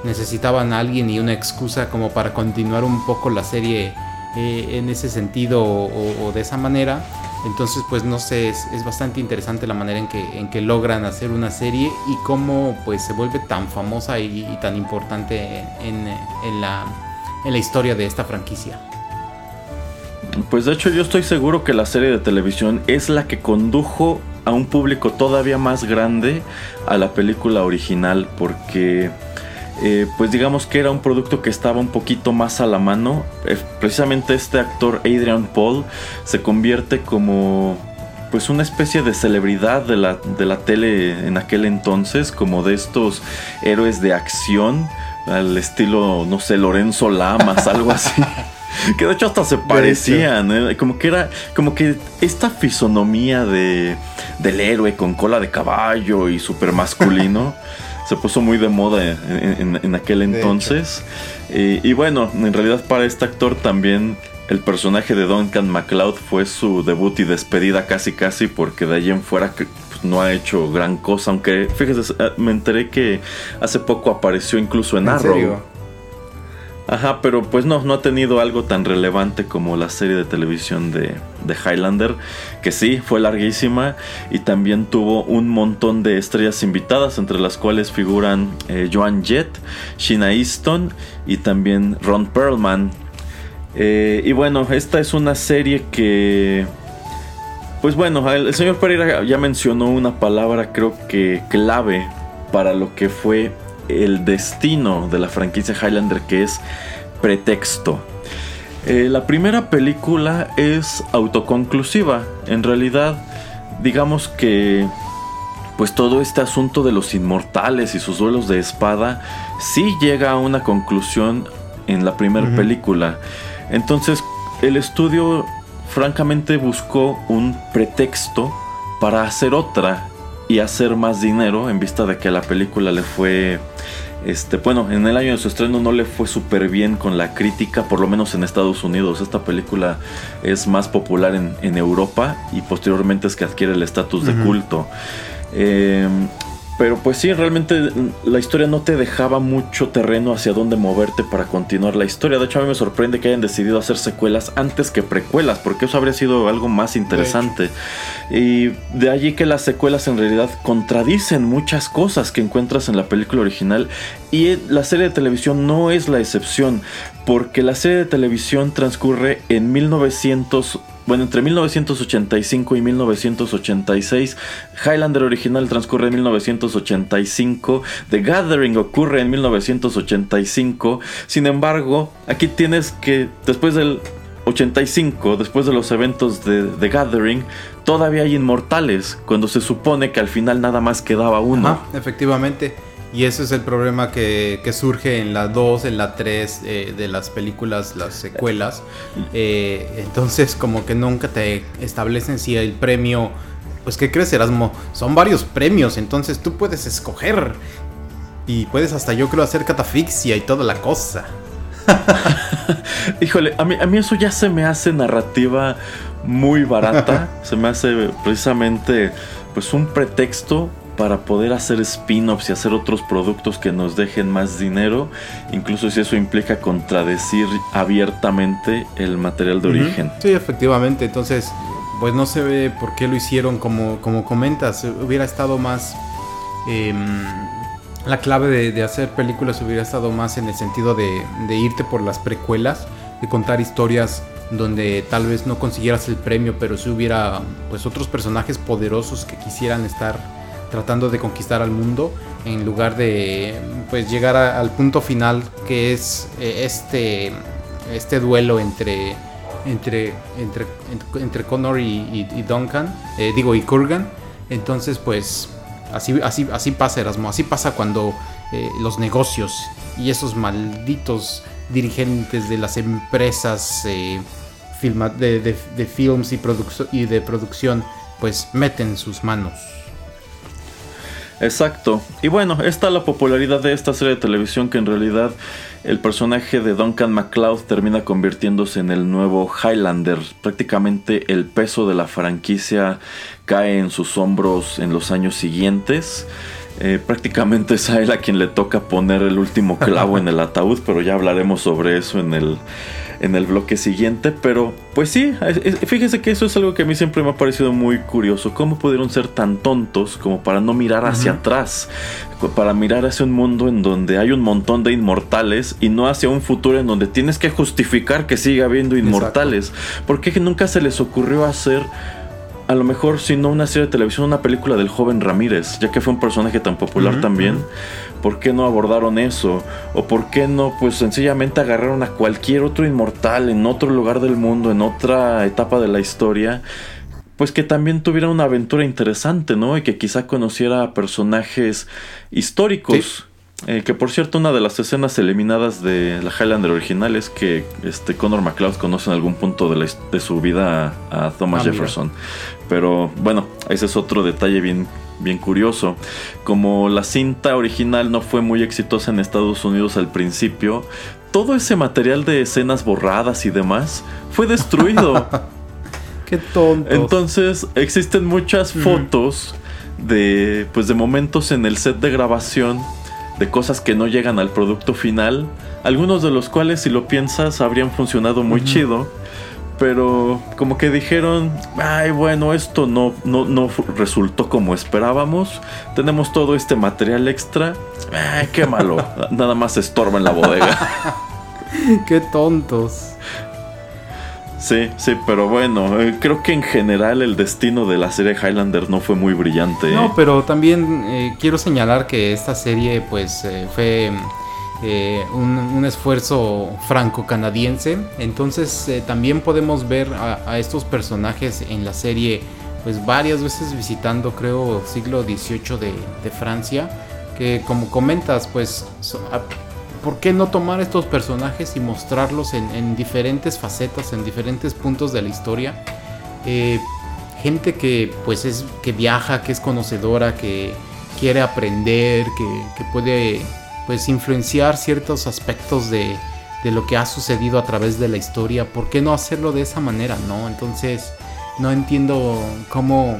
necesitaban alguien y una excusa como para continuar un poco la serie eh, en ese sentido o, de esa manera. Entonces, pues no sé, es, es bastante interesante la manera en que, en que logran hacer una serie y cómo pues se vuelve tan famosa y, y tan importante en, en la, en la historia de esta franquicia. Pues de hecho yo estoy seguro que la serie de televisión es la que condujo a un público todavía más grande a la película original porque eh, pues digamos que era un producto que estaba un poquito más a la mano. Eh, precisamente este actor Adrian Paul se convierte como pues una especie de celebridad de la, de la tele en aquel entonces, como de estos héroes de acción, al estilo, no sé, Lorenzo Lamas, algo así. Que de hecho hasta se parecían, ¿eh? como que era, como que esta fisonomía de, del héroe con cola de caballo y súper masculino se puso muy de moda en, en- en aquel entonces. Y, y bueno, en realidad para este actor también el personaje de Duncan MacLeod fue su debut y despedida casi casi porque de ahí en fuera que, pues, no ha hecho gran cosa, aunque fíjese, eh, me enteré que hace poco apareció incluso en, ¿En Arrow. serio? Ajá, pero pues no, no ha tenido algo tan relevante como la serie de televisión de, de Highlander, que sí, fue larguísima y también tuvo un montón de estrellas invitadas, entre las cuales figuran eh, Joan Jett, Sheena Easton y también Ron Perlman. Eh, y bueno, esta es una serie que... Pues bueno, el, el señor Pereira ya mencionó una palabra creo que clave para lo que fue el destino de la franquicia Highlander, que es pretexto. Eh, la primera película es autoconclusiva. En realidad, digamos que pues todo este asunto de los inmortales y sus duelos de espada sí llega a una conclusión en la primera película. Entonces, el estudio francamente buscó un pretexto para hacer otra y hacer más dinero en vista de que la película le fue este, bueno, en el año de su estreno no le fue súper bien con la crítica, por lo menos en Estados Unidos. Esta película es más popular en, en Europa y posteriormente es que adquiere el estatus de culto. Eh, pero pues sí, realmente la historia no te dejaba mucho terreno hacia dónde moverte para continuar la historia. De hecho, a mí me sorprende que hayan decidido hacer secuelas antes que precuelas, porque eso habría sido algo más interesante. Y de allí que las secuelas en realidad contradicen muchas cosas que encuentras en la película original. Y la serie de televisión no es la excepción, porque la serie de televisión transcurre en 1900. Bueno, entre 1985 y 1986, Highlander original transcurre en 1985, The Gathering ocurre en 1985, sin embargo, aquí tienes que después del 85, después de los eventos de The Gathering, todavía hay inmortales, cuando se supone que al final nada más quedaba uno. Ajá, efectivamente. Y ese es el problema que, que surge en la 2, en la 3 eh, de las películas, las secuelas. Eh, entonces como que nunca te establecen si el premio... Pues ¿qué crees Erasmo? Son varios premios, entonces tú puedes escoger. Y puedes hasta yo creo hacer catafixia y toda la cosa. Híjole, a mí, a mí eso ya se me hace narrativa muy barata. se me hace precisamente pues un pretexto para poder hacer spin-offs y hacer otros productos que nos dejen más dinero, incluso si eso implica contradecir abiertamente el material de origen. Sí, efectivamente. Entonces, pues no se ve por qué lo hicieron como, como comentas. Hubiera estado más... em, la clave de, de hacer películas hubiera estado más en el sentido de, de irte por las precuelas, de contar historias donde tal vez no consiguieras el premio, pero si hubiera pues otros personajes poderosos que quisieran estar tratando de conquistar al mundo en lugar de pues llegar a- al punto final que es eh, este este duelo entre entre entre entre, Connor y, Duncan eh, digo y Kurgan. Entonces pues así así así pasa Erasmo así pasa cuando eh, los negocios y esos malditos dirigentes de las empresas eh, de, films y, y de producción pues meten sus manos Exacto. Y bueno, está la popularidad de esta serie de televisión que en realidad el personaje de Duncan MacLeod termina convirtiéndose en el nuevo Highlander. Prácticamente el peso de la franquicia cae en sus hombros en los años siguientes. Eh, prácticamente es a él a quien le toca poner el último clavo en el ataúd, pero ya hablaremos sobre eso en el, en el bloque siguiente. Pero pues sí, es- es- fíjese que eso es algo que a mí siempre me ha parecido muy curioso. ¿Cómo pudieron ser tan tontos como para no mirar hacia atrás? Para mirar hacia un mundo en donde hay un montón de inmortales y no hacia un futuro en donde tienes que justificar que siga habiendo inmortales. ¿Por qué nunca se les ocurrió hacer a lo mejor si no una serie de televisión, una película del joven Ramírez, ya que fue un personaje tan popular también. ¿Por qué no abordaron eso? ¿O por qué no, pues sencillamente agarraron a cualquier otro inmortal en otro lugar del mundo, en otra etapa de la historia? Pues que también tuviera una aventura interesante, ¿no? Y que quizá conociera a personajes históricos. Eh, que por cierto, una de las escenas eliminadas de la Highlander original es que este Connor McLeod conoce en algún punto de, la de su vida a, a Thomas Ah, mira. Pero bueno, ese es otro detalle bien, bien curioso. Como la cinta original no fue muy exitosa en Estados Unidos al principio, todo ese material de escenas borradas y demás fue destruido. qué tonto Entonces existen muchas fotos de pues de momentos en el set de grabación de cosas que no llegan al producto final, algunos de los cuales si lo piensas habrían funcionado muy chido, pero como que dijeron, ay bueno, esto no, no, no resultó como esperábamos, tenemos todo este material extra, ay, qué malo, nada más estorba en la bodega. qué tontos Sí, sí, pero bueno, eh, creo que en general el destino de la serie Highlander no fue muy brillante. No, ¿eh? pero también eh, quiero señalar que esta serie pues eh, fue eh, un, esfuerzo franco-canadiense. Entonces eh, también podemos ver a, estos personajes en la serie pues varias veces visitando creo siglo XVIII de, Francia. Que como comentas pues ¿por qué no tomar estos personajes y mostrarlos en, en diferentes facetas, en diferentes puntos de la historia? Eh, gente que pues es que viaja, que es conocedora, que quiere aprender, que puede pues influenciar ciertos aspectos de, de lo que ha sucedido a través de la historia. ¿Por qué no hacerlo de esa manera, no? Entonces no entiendo cómo,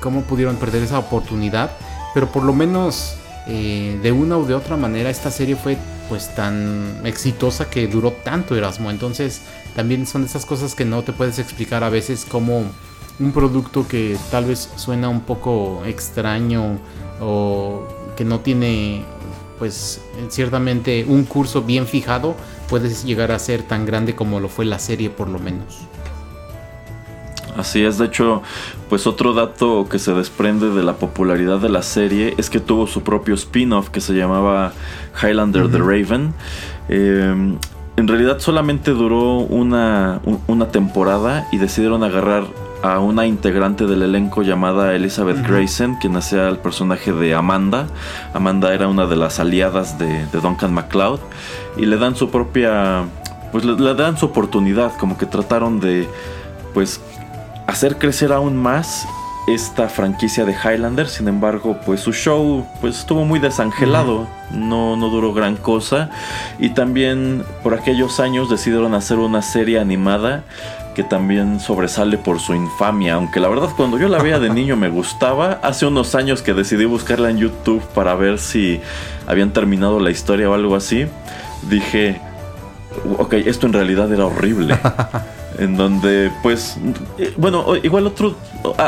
cómo pudieron perder esa oportunidad, pero por lo menos eh, de una u de otra manera esta serie fue pues tan exitosa que duró tanto Erasmo. Entonces también son esas cosas que no te puedes explicar a veces como un producto que tal vez suena un poco extraño o que no tiene pues ciertamente un curso bien fijado puedes llegar a ser tan grande como lo fue la serie por lo menos. Así es, de hecho, pues otro dato que se desprende de la popularidad de la serie es que tuvo su propio spin-off que se llamaba Highlander the Raven. Eh, en realidad solamente duró una, un- una temporada y decidieron agarrar a una integrante del elenco llamada Elizabeth Grayson, quien hacía el personaje de Amanda. Amanda era una de las aliadas de, de Duncan MacLeod y le dan su propia, pues le, le dan su oportunidad, como que trataron de, pues, hacer crecer aún más esta franquicia de Highlander. Sin embargo, pues su show pues estuvo muy desangelado. No, no duró gran cosa. Y también por aquellos años decidieron hacer una serie animada que también sobresale por su infamia. Aunque la verdad cuando yo la veía de niño me gustaba. Hace unos años que decidí buscarla en YouTube para ver si habían terminado la historia o algo así. Dije, ok, esto en realidad era horrible. en donde, pues, eh, bueno, igual otro,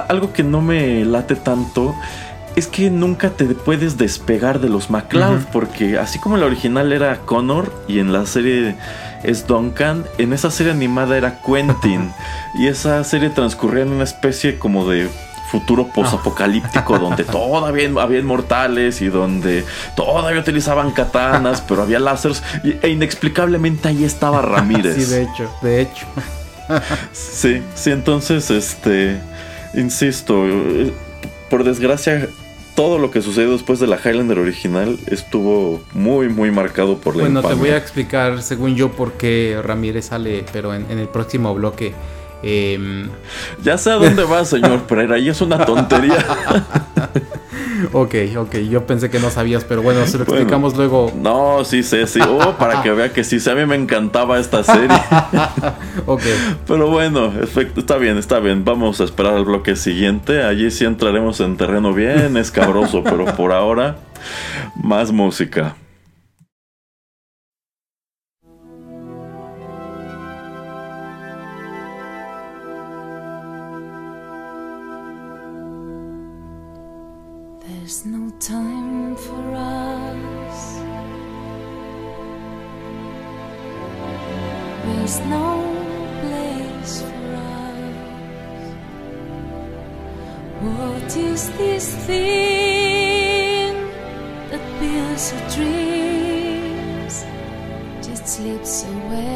algo que no me late tanto es que nunca te puedes despegar de los MacLeod, porque así como la original era Connor y en la serie es Duncan, en esa serie animada era Quentin y esa serie transcurría en una especie como de futuro posapocalíptico donde todavía había inmortales y donde todavía utilizaban katanas, pero había láseres e inexplicablemente ahí estaba Ramírez. Sí, de hecho, de hecho. Sí, sí, entonces, este, insisto, eh, por desgracia, todo lo que sucedió después de la Highlander original estuvo muy, muy marcado por la Bueno, te voy a explicar, según yo, por qué Ramírez sale, pero en, en el próximo bloque. Em, Ya sé a dónde va, señor Pereira, y es una tontería. ok, ok, yo pensé que no sabías, pero bueno, se lo Bueno. explicamos luego. No, sí sé, sí. Oh, para que vea que sí, sí, a mí me encantaba esta serie. Ok, Pero bueno, está bien, está bien. Vamos a esperar al bloque siguiente. Allí sí entraremos en terreno bien escabroso, pero por ahora, más música. There's no time for us. There's no place for us. What is this thing that builds your dreams? Just slips away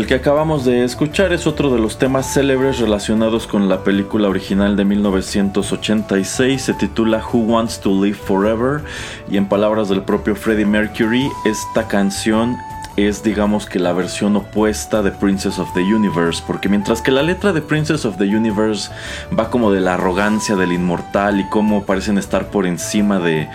El que acabamos de escuchar es otro de los temas célebres relacionados con la película original de 1986. Se titula Who Wants to Live Forever y en palabras del propio Freddie Mercury, esta canción es digamos que la versión opuesta de Princess of the Universe, porque mientras que la letra de Princess of the Universe va como de la arrogancia del inmortal y cómo parecen estar por encima de,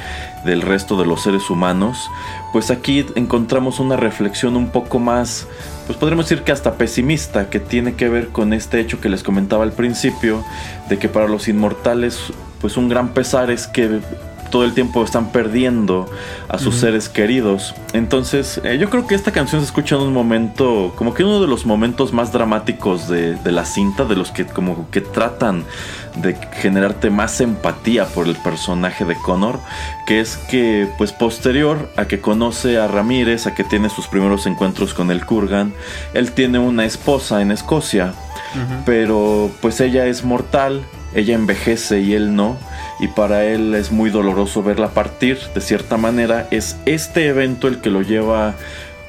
del resto de los seres humanos, pues aquí encontramos una reflexión un poco más, pues podríamos decir que hasta pesimista, que tiene que ver con este hecho que les comentaba al principio, de que para los inmortales, pues un gran pesar es que todo el tiempo están perdiendo a sus seres queridos. Entonces, eh, yo creo que esta canción se escucha en un momento, como que uno de los momentos más dramáticos de, de la cinta, de los que como que tratan de generarte más empatía por el personaje de Connor, que es que pues posterior a que conoce a Ramírez, a que tiene sus primeros encuentros con el Kurgan, él tiene una esposa en Escocia, pero pues ella es mortal, ella envejece y él no, y para él es muy doloroso verla partir, de cierta manera es este evento el que lo lleva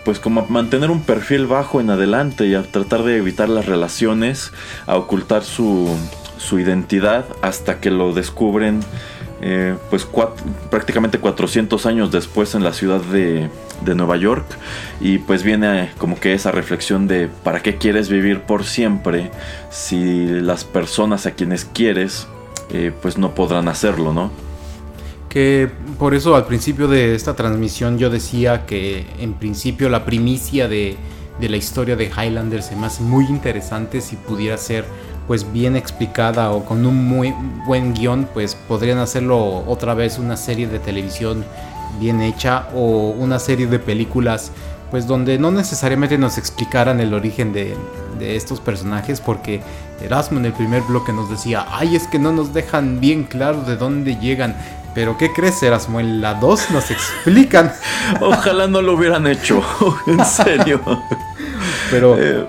pues como a mantener un perfil bajo en adelante y a tratar de evitar las relaciones, a ocultar su, su identidad hasta que lo descubren eh, pues prácticamente 400 años después en la ciudad de, de Nueva York y pues viene como que esa reflexión de para qué quieres vivir por siempre si las personas a quienes quieres eh, pues no podrán hacerlo, ¿no? Que por eso al principio de esta transmisión yo decía que en principio la primicia de, de la historia de Highlander se me hace muy interesante si pudiera ser pues bien explicada o con un muy buen guion pues podrían hacerlo otra vez una serie de televisión bien hecha o una serie de películas pues donde no necesariamente nos explicaran el origen de, de estos personajes porque Erasmo en el primer bloque nos decía, ay es que no nos dejan bien claro de dónde llegan, pero ¿qué crees Erasmo? En la 2 nos explican, Ojalá no lo hubieran hecho, en serio. pero Eh,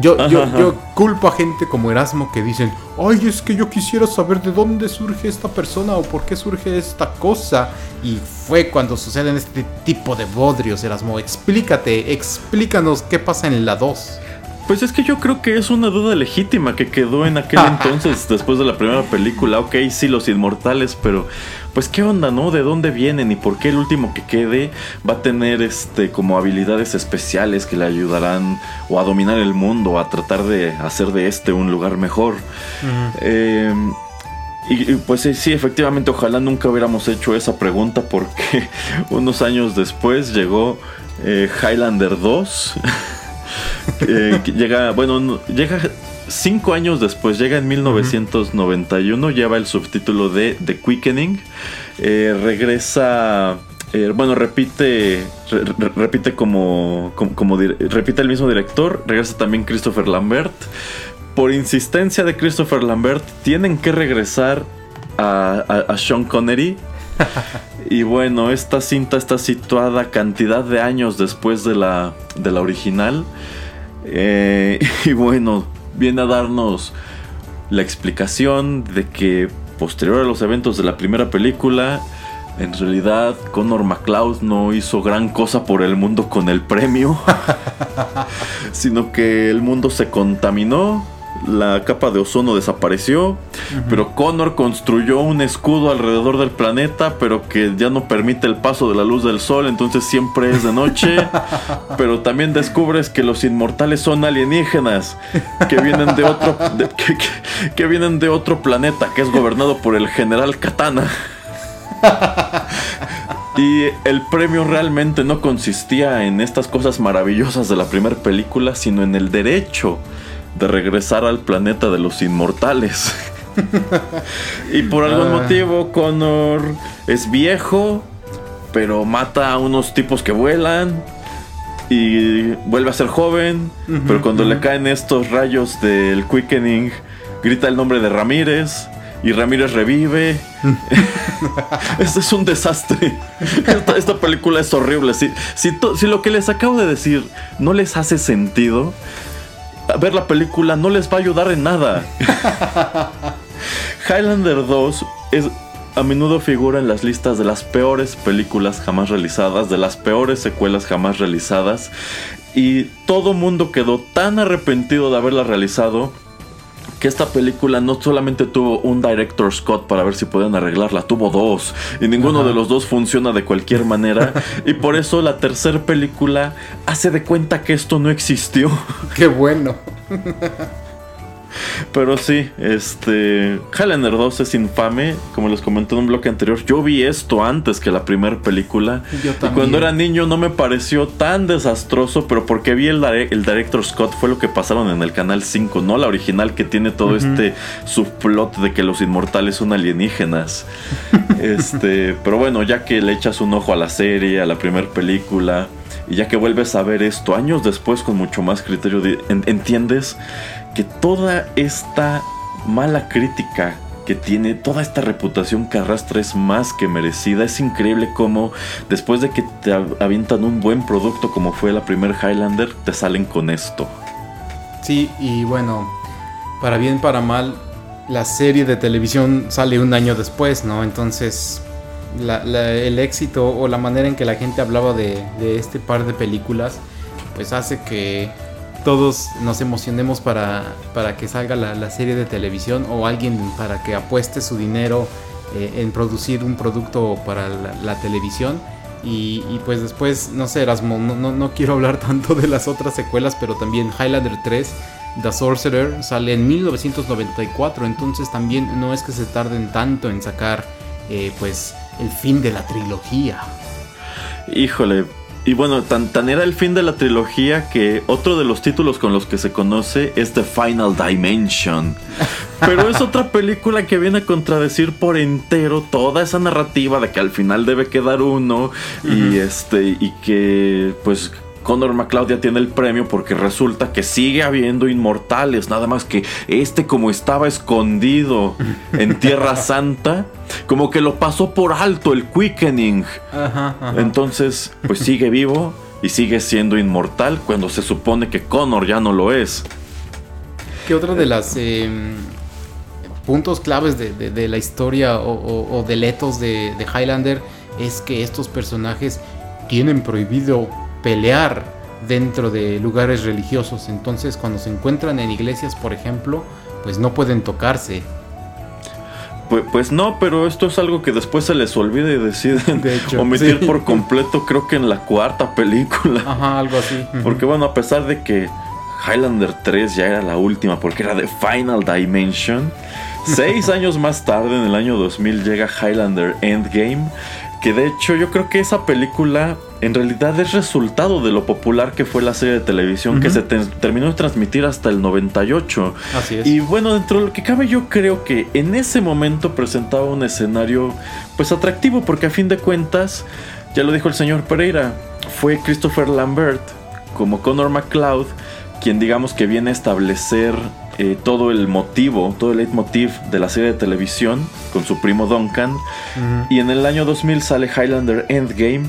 yo, yo, ajá, yo culpo a gente como Erasmo que dicen, ay es que yo quisiera saber de dónde surge esta persona o por qué surge esta cosa. Y fue cuando suceden este tipo de bodrios, Erasmo. Explícate, explícanos qué pasa en la 2. Pues es que yo creo que es una duda legítima que quedó en aquel entonces, después de la primera película. Ok, sí, los inmortales, pero pues qué onda, ¿no? ¿De dónde vienen y por qué el último que quede va a tener este como habilidades especiales que le ayudarán o a dominar el mundo, a tratar de hacer de este un lugar mejor? Eh, y, y, pues sí, sí, efectivamente, ojalá nunca hubiéramos hecho esa pregunta porque unos años después llegó eh, Highlander 2. eh, llega, bueno, no- llega cinco años después, llega en 1991, lleva el subtítulo de The Quickening. eh, regresa, eh, bueno, repite, re- re- repite como, como, repite el mismo director, regresa también Christopher Lambert. Por insistencia de Christopher Lambert, tienen que regresar a, a- a Sean Connery. Y bueno, esta cinta está situada cantidad de años después de la, de la original. Eh, y bueno, viene a darnos la explicación de que posterior a los eventos de la primera película, en realidad Connor McLeod no hizo gran cosa por el mundo con el premio, sino que el mundo se contaminó, la capa de ozono desapareció, pero Connor construyó un escudo alrededor del planeta, pero que ya no permite el paso de la luz del sol, entonces siempre es de noche, pero también descubres que los inmortales son alienígenas, que vienen de otro, de- que, que- que vienen de otro planeta, que es gobernado por el general Katana. Y el premio realmente no consistía en estas cosas maravillosas de la primera película, sino en el derecho de regresar al planeta de los inmortales. y por algún Ah. motivo Connor es viejo, pero mata a unos tipos que vuelan y vuelve a ser joven, pero cuando le caen estos rayos del quickening, grita el nombre de Ramírez y Ramírez revive. Este es un desastre. Esta, esta película es horrible. Si, si, to- si lo que les acabo de decir no les hace sentido, ver la película no les va a ayudar en nada. Highlander 2 es, a menudo figura en las listas de las peores películas jamás realizadas, de las peores secuelas jamás realizadas. Y todo mundo quedó tan arrepentido de haberla realizado que esta película no solamente tuvo un director Scott para ver si podían arreglarla, tuvo dos. Y ninguno Ajá. de los dos funciona de cualquier manera. y por eso la tercera película hace de cuenta que esto no existió. Qué bueno. Pero sí, este. Highlander 2 es infame. Como les comenté en un bloque anterior, yo vi esto antes que la primera película. Yo y cuando era niño no me pareció tan desastroso, pero porque vi el, el director Scott fue lo que pasaron en el canal 5, no la original que tiene todo este subplot de que los inmortales son alienígenas. este, pero bueno, ya que le echas un ojo a la serie, a la primera película. Y ya que vuelves a ver esto años después con mucho más criterio, de- en- entiendes que toda esta mala crítica que tiene, toda esta reputación que arrastra es más que merecida. Es increíble cómo después de que te av- avientan un buen producto como fue la primer Highlander, te salen con esto. Sí, y bueno, para bien, para mal, la serie de televisión sale un año después, ¿no? Entonces, el éxito o la manera en que la gente hablaba de este par de películas, pues hace que todos nos emocionemos para, para que salga la, la serie de televisión o alguien para que apueste su dinero eh, en producir un producto para la, televisión. Y, y pues después, no sé, Erasmo, no, no, no quiero hablar tanto de las otras secuelas, pero también Highlander 3, The Sorcerer, sale en 1994, entonces también no es que se tarden tanto en sacar eh, pues el fin de la trilogía. Híjole. Y bueno, tan, tan era el fin de la trilogía que otro de los títulos con los que se conoce es The Final Dimension. Pero es otra película que viene a contradecir por entero toda esa narrativa de que al final debe quedar uno y este y que pues Conor McLeod ya tiene el premio porque resulta que sigue habiendo inmortales, nada más que este como estaba escondido en Tierra Santa, como que lo pasó por alto el quickening. Ajá, ajá. Entonces, pues sigue vivo y sigue siendo inmortal cuando se supone que Connor ya no lo es. ¿Qué otra de las eh, puntos claves de, de- de la historia o, o- o de, de Highlander es que estos personajes tienen prohibido pelear dentro de lugares religiosos? Entonces, cuando se encuentran en iglesias, por ejemplo, pues no pueden tocarse. Pues, pues no, pero esto es algo que después se les olvida y deciden De hecho, omitir sí. por completo, creo que en la cuarta película. Ajá, algo así. Porque bueno, a pesar de que Highlander 3 ya era la última porque era de Final Dimension, seis años más tarde, en el año 2000, llega Highlander Endgame, que de hecho yo creo que esa película en realidad es resultado de lo popular que fue la serie de televisión que se te- terminó de transmitir hasta el 98. Así es. Y bueno, dentro de lo que cabe, yo creo que en ese momento presentaba un escenario pues atractivo, porque a fin de cuentas, ya lo dijo el señor Pereira, fue Christopher Lambert como Connor McLeod quien digamos que viene a establecer eh, todo el motivo, todo el leitmotiv de la serie de televisión con su primo Duncan. Y en el año 2000 sale Highlander Endgame,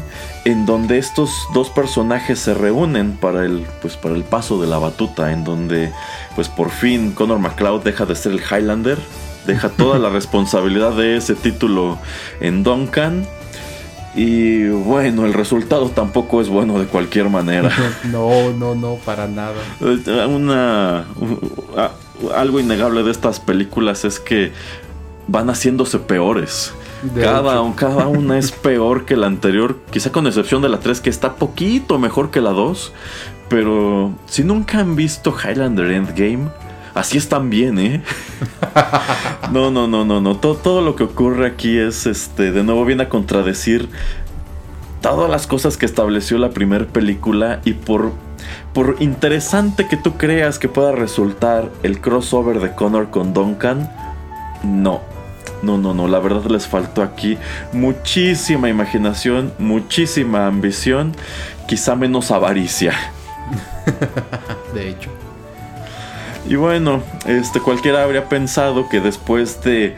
en donde estos dos personajes se reúnen para el, pues, para el paso de la batuta, en donde pues por fin Connor McLeod deja de ser el Highlander, deja toda la responsabilidad de ese título en Duncan. Y bueno, el resultado tampoco es bueno de cualquier manera. No, no, no, para nada. Una, algo innegable de estas películas es que van haciéndose peores. De Cada, hecho. cada una es peor que la anterior, quizá con excepción de la 3 que está poquito mejor que la 2. Pero si nunca han visto Highlander Endgame, así están bien, ¿eh? No, no, no, no, no. Todo, todo lo que ocurre aquí es, este, de nuevo viene a contradecir todas las cosas que estableció la primera película y por, por interesante que tú creas que pueda resultar el crossover de Connor con Duncan, no. No, no, no, la verdad les faltó aquí muchísima imaginación, muchísima ambición, quizá menos avaricia. De hecho. Y bueno, este cualquiera habría pensado que después de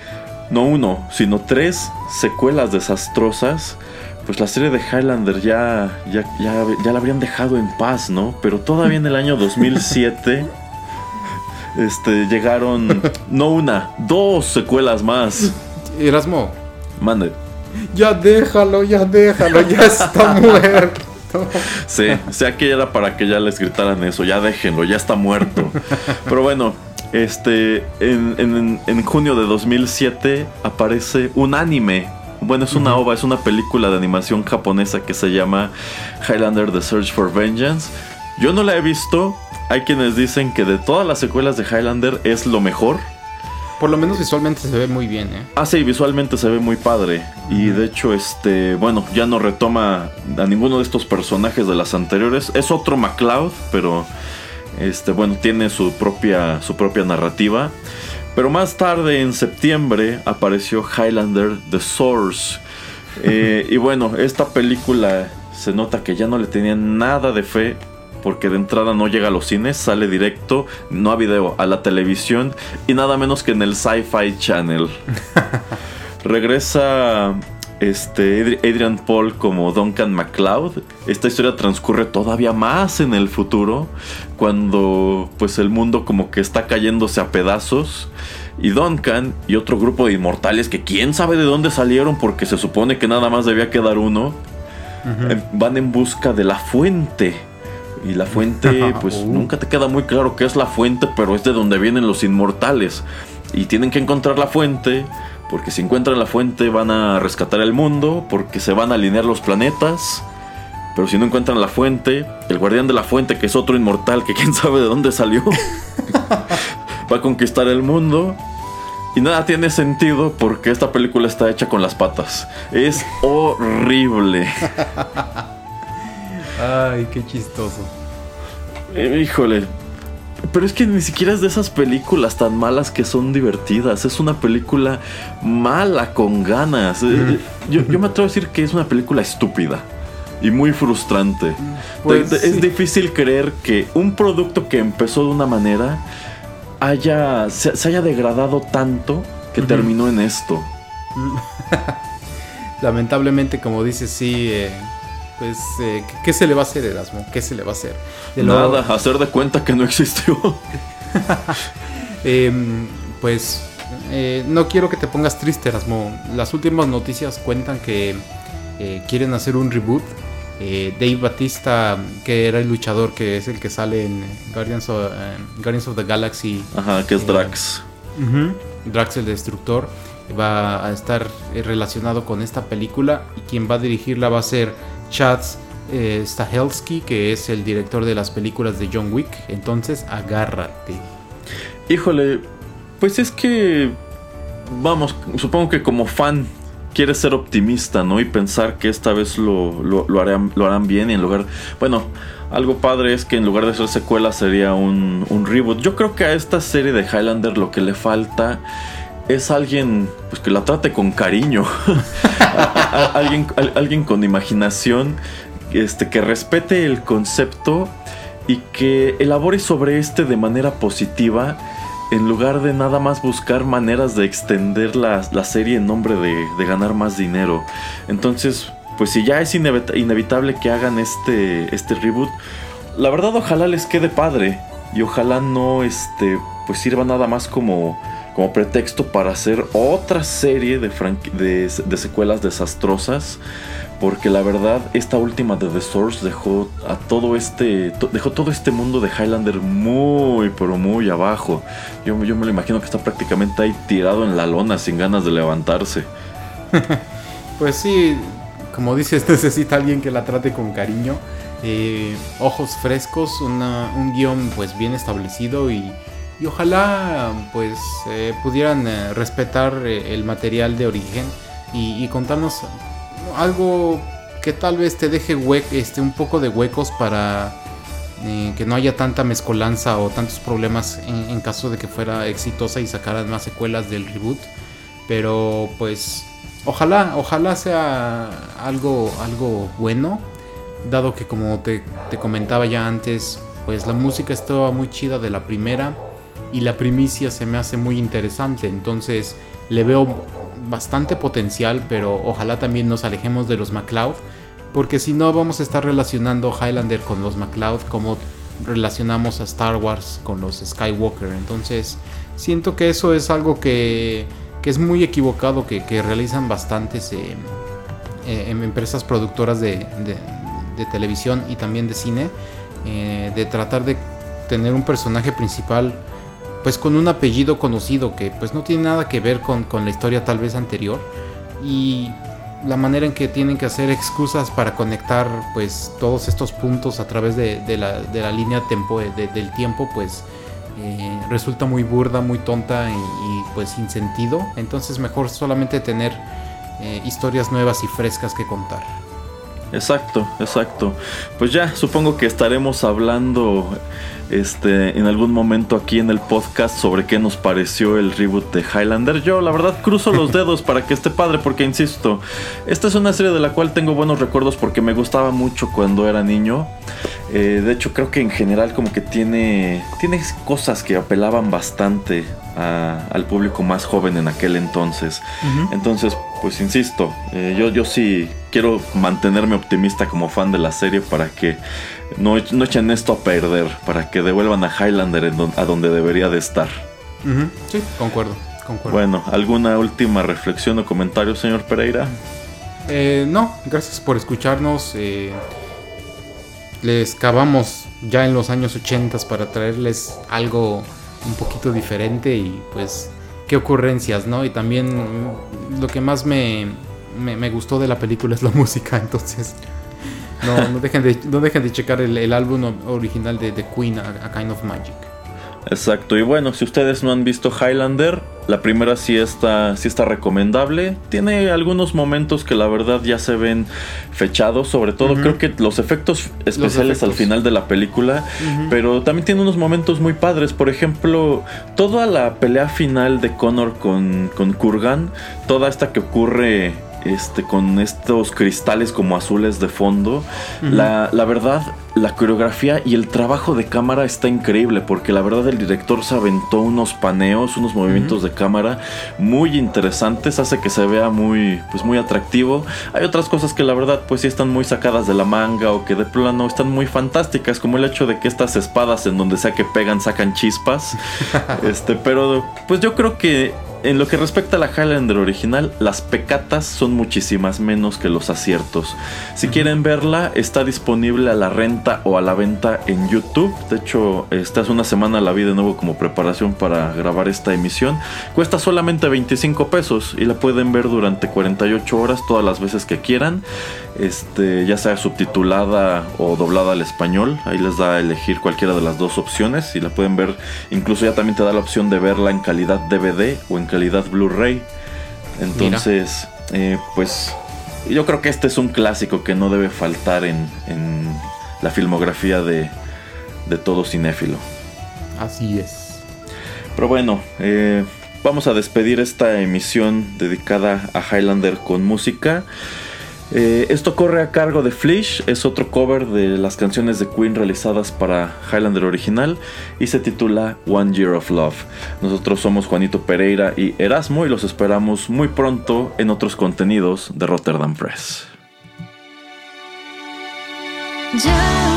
no uno, sino tres secuelas desastrosas, pues la serie de Highlander ya, ya, ya, ya la habrían dejado en paz, ¿no? Pero todavía en el año 2007 este, llegaron no una, dos secuelas más. Erasmo, Mande. ya déjalo, ya déjalo, ya está muerto. Sí, sea que era para que ya les gritaran eso, ya déjenlo, ya está muerto. Pero bueno, este, en, en- en junio de 2007 aparece un anime. Bueno, es una ova, es una película de animación japonesa que se llama Highlander The Search for Vengeance. Yo no la he visto. Hay quienes dicen que de todas las secuelas de Highlander es lo mejor. Por lo menos visualmente se ve muy bien, ¿eh? Ah, sí, visualmente se ve muy padre. Y de hecho, este, bueno, ya no retoma a ninguno de estos personajes de las anteriores. Es otro MacLeod, pero este, bueno, tiene su propia, su propia narrativa. Pero más tarde, en septiembre, apareció Highlander The Source. Eh, y bueno, esta película se nota que ya no le tenían nada de fe. Porque de entrada no llega a los cines, sale directo, no a video, a la televisión y nada menos que en el Sci-Fi Channel. Regresa este Adri- Adrian Paul como Duncan MacLeod. Esta historia transcurre todavía más en el futuro, cuando pues el mundo como que está cayéndose a pedazos. Y Duncan y otro grupo de inmortales que quién sabe de dónde salieron porque se supone que nada más debía quedar uno, eh, van en busca de la fuente. Y la fuente, pues Uh. nunca te queda muy claro qué es la fuente, pero es de donde vienen los inmortales. Y tienen que encontrar la fuente, porque si encuentran la fuente van a rescatar el mundo, porque se van a alinear los planetas. Pero si no encuentran la fuente, el guardián de la fuente, que es otro inmortal, que quién sabe de dónde salió, va a conquistar el mundo. Y nada tiene sentido porque esta película está hecha con las patas. Es horrible. Ay, qué chistoso. Eh, Híjole. Pero es que ni siquiera es de esas películas tan malas que son divertidas. Es una película mala con ganas. Eh, Yo, yo me atrevo a decir que es una película estúpida y muy frustrante. Pues, de- sí. Es difícil creer que un producto que empezó de una manera haya, se, se haya degradado tanto que terminó en esto. Lamentablemente, como dices, sí, eh, pues, eh, ¿qué- ¿qué se le va a hacer, Erasmo? ¿Qué se le va a hacer? De lo- Nada, hacer de cuenta que no existió. Em, pues eh, no quiero que te pongas triste, Erasmo. Las últimas noticias cuentan que eh, quieren hacer un reboot. Eh, Dave Batista, que era el luchador que es el que sale en Guardians of, Guardians of the Galaxy, Ajá, que es Drax. Drax el Destructor, va a estar relacionado con esta película y quien va a dirigirla va a ser Chad eh, Stahelski, que es el director de las películas de John Wick. Entonces, agárrate. Híjole, pues es que, vamos, supongo que como fan quieres ser optimista, ¿no? Y pensar que esta vez lo, lo, harán, lo harán bien y en lugar, bueno, algo padre es que en lugar de ser secuela sería un, un reboot. Yo creo que a esta serie de Highlander lo que le falta es alguien pues, que la trate con cariño. Alguien, al- alguien con imaginación, este, que respete el concepto y que elabore sobre este de manera positiva en lugar de nada más buscar maneras de extender la, la serie en nombre de, de ganar más dinero. Entonces, pues si ya es inevita- inevitable que hagan este, este reboot, la verdad ojalá les quede padre y ojalá no este, pues sirva nada más como, como pretexto para hacer otra serie de, de, secuelas desastrosas. Porque la verdad, esta última de The Source dejó a todo este. dejó todo este mundo de Highlander muy, pero muy abajo. Yo, yo me lo imagino que está prácticamente ahí tirado en la lona sin ganas de levantarse. Pues sí, como dices, necesita alguien que la trate con cariño. eh, ojos frescos, una- un guion pues bien establecido y, y ojalá pues eh, pudieran eh, respetar eh, el material de origen y, contarnos algo que tal vez te deje este, un poco de huecos para que no haya tanta mezcolanza o tantos problemas en, en caso de que fuera exitosa y sacaran más secuelas del reboot. Pero pues ojalá, ojalá sea algo, algo bueno, dado que como te, te comentaba ya antes, pues la música estaba muy chida de la primera y la primicia se me hace muy interesante, entonces le veo bastante potencial, pero ojalá también nos alejemos de los MacLeod, porque si no vamos a estar relacionando Highlander con los MacLeod como relacionamos a Star Wars con los Skywalker, entonces siento que eso es algo que, que es muy equivocado, que, realizan bastantes eh, eh, em- empresas productoras de, de- de televisión y también de cine, eh, de tratar de tener un personaje principal pues con un apellido conocido que pues no tiene nada que ver con, con la historia tal vez anterior y la manera en que tienen que hacer excusas para conectar pues todos estos puntos a través de, de la, de la línea del tiempo pues eh, resulta muy burda, muy tonta y, y, pues sin sentido. Entonces mejor solamente tener eh, historias nuevas y frescas que contar. Exacto, exacto. Pues ya, supongo que estaremos hablando este en algún momento aquí en el podcast sobre qué nos pareció el reboot de Highlander. Yo la verdad cruzo los dedos para que esté padre porque insisto, esta es una serie de la cual tengo buenos recuerdos porque me gustaba mucho cuando era niño. Eh, de hecho creo que en general como que tiene tiene cosas que apelaban bastante a- al público más joven en aquel entonces. Entonces, pues insisto, eh, yo, yo sí quiero mantenerme optimista como fan de la serie para que no, no echen esto a perder, para que devuelvan a Highlander en don- a donde debería de estar. Sí, concuerdo, concuerdo. Bueno, ¿alguna última reflexión o comentario, señor Pereira? Eh, no, gracias por escucharnos. eh, les cavamos ya en los años 80 para traerles algo un poquito diferente y pues qué ocurrencias, ¿no? Y también lo que más me, me, gustó de la película es la música, entonces no, no, dejen, de, no dejen de checar el, el álbum original de The Queen, A Kind of Magic. Exacto, y bueno, si ustedes no han visto Highlander, la primera sí está, sí está recomendable. Tiene algunos momentos que la verdad ya se ven fechados, sobre todo creo que los efectos especiales al efectos. final de la película, pero también tiene unos momentos muy padres. Por ejemplo, toda la pelea final de Connor con, con Kurgan, toda esta que ocurre este, con estos cristales como azules de fondo, la, la verdad, la coreografía y el trabajo de cámara está increíble porque la verdad el director se aventó unos paneos, unos movimientos de cámara muy interesantes, hace que se vea muy, pues muy atractivo. Hay otras cosas que la verdad pues sí están muy sacadas de la manga o que de plano están muy fantásticas, como el hecho de que estas espadas en donde sea que pegan sacan chispas. este, pero pues yo creo que en lo que respecta a la Highlander original, las pecatas son muchísimas menos que los aciertos. Si quieren verla, está disponible a la renta o a la venta en YouTube. De hecho, esta hace una semana la vi de nuevo como preparación para grabar esta emisión. Cuesta solamente 25 pesos y la pueden ver durante 48 horas todas las veces que quieran. Este, ya sea subtitulada o doblada al español. Ahí les da a elegir cualquiera de las dos opciones y la pueden ver. Incluso ya también te da la opción de verla en calidad DVD o en calidad Blu-ray. Entonces, eh, pues yo creo que este es un clásico que no debe faltar en, en la filmografía de, de todo cinéfilo. Así es. Pero bueno, eh, vamos a despedir esta emisión dedicada a Highlander con música. Eh, esto corre a cargo de Flish, es otro cover de las canciones de Queen realizadas para Highlander original y se titula One Year of Love. Nosotros somos Juanito Pereira y Erasmo y los esperamos muy pronto en otros contenidos de Rotterdam Press. 这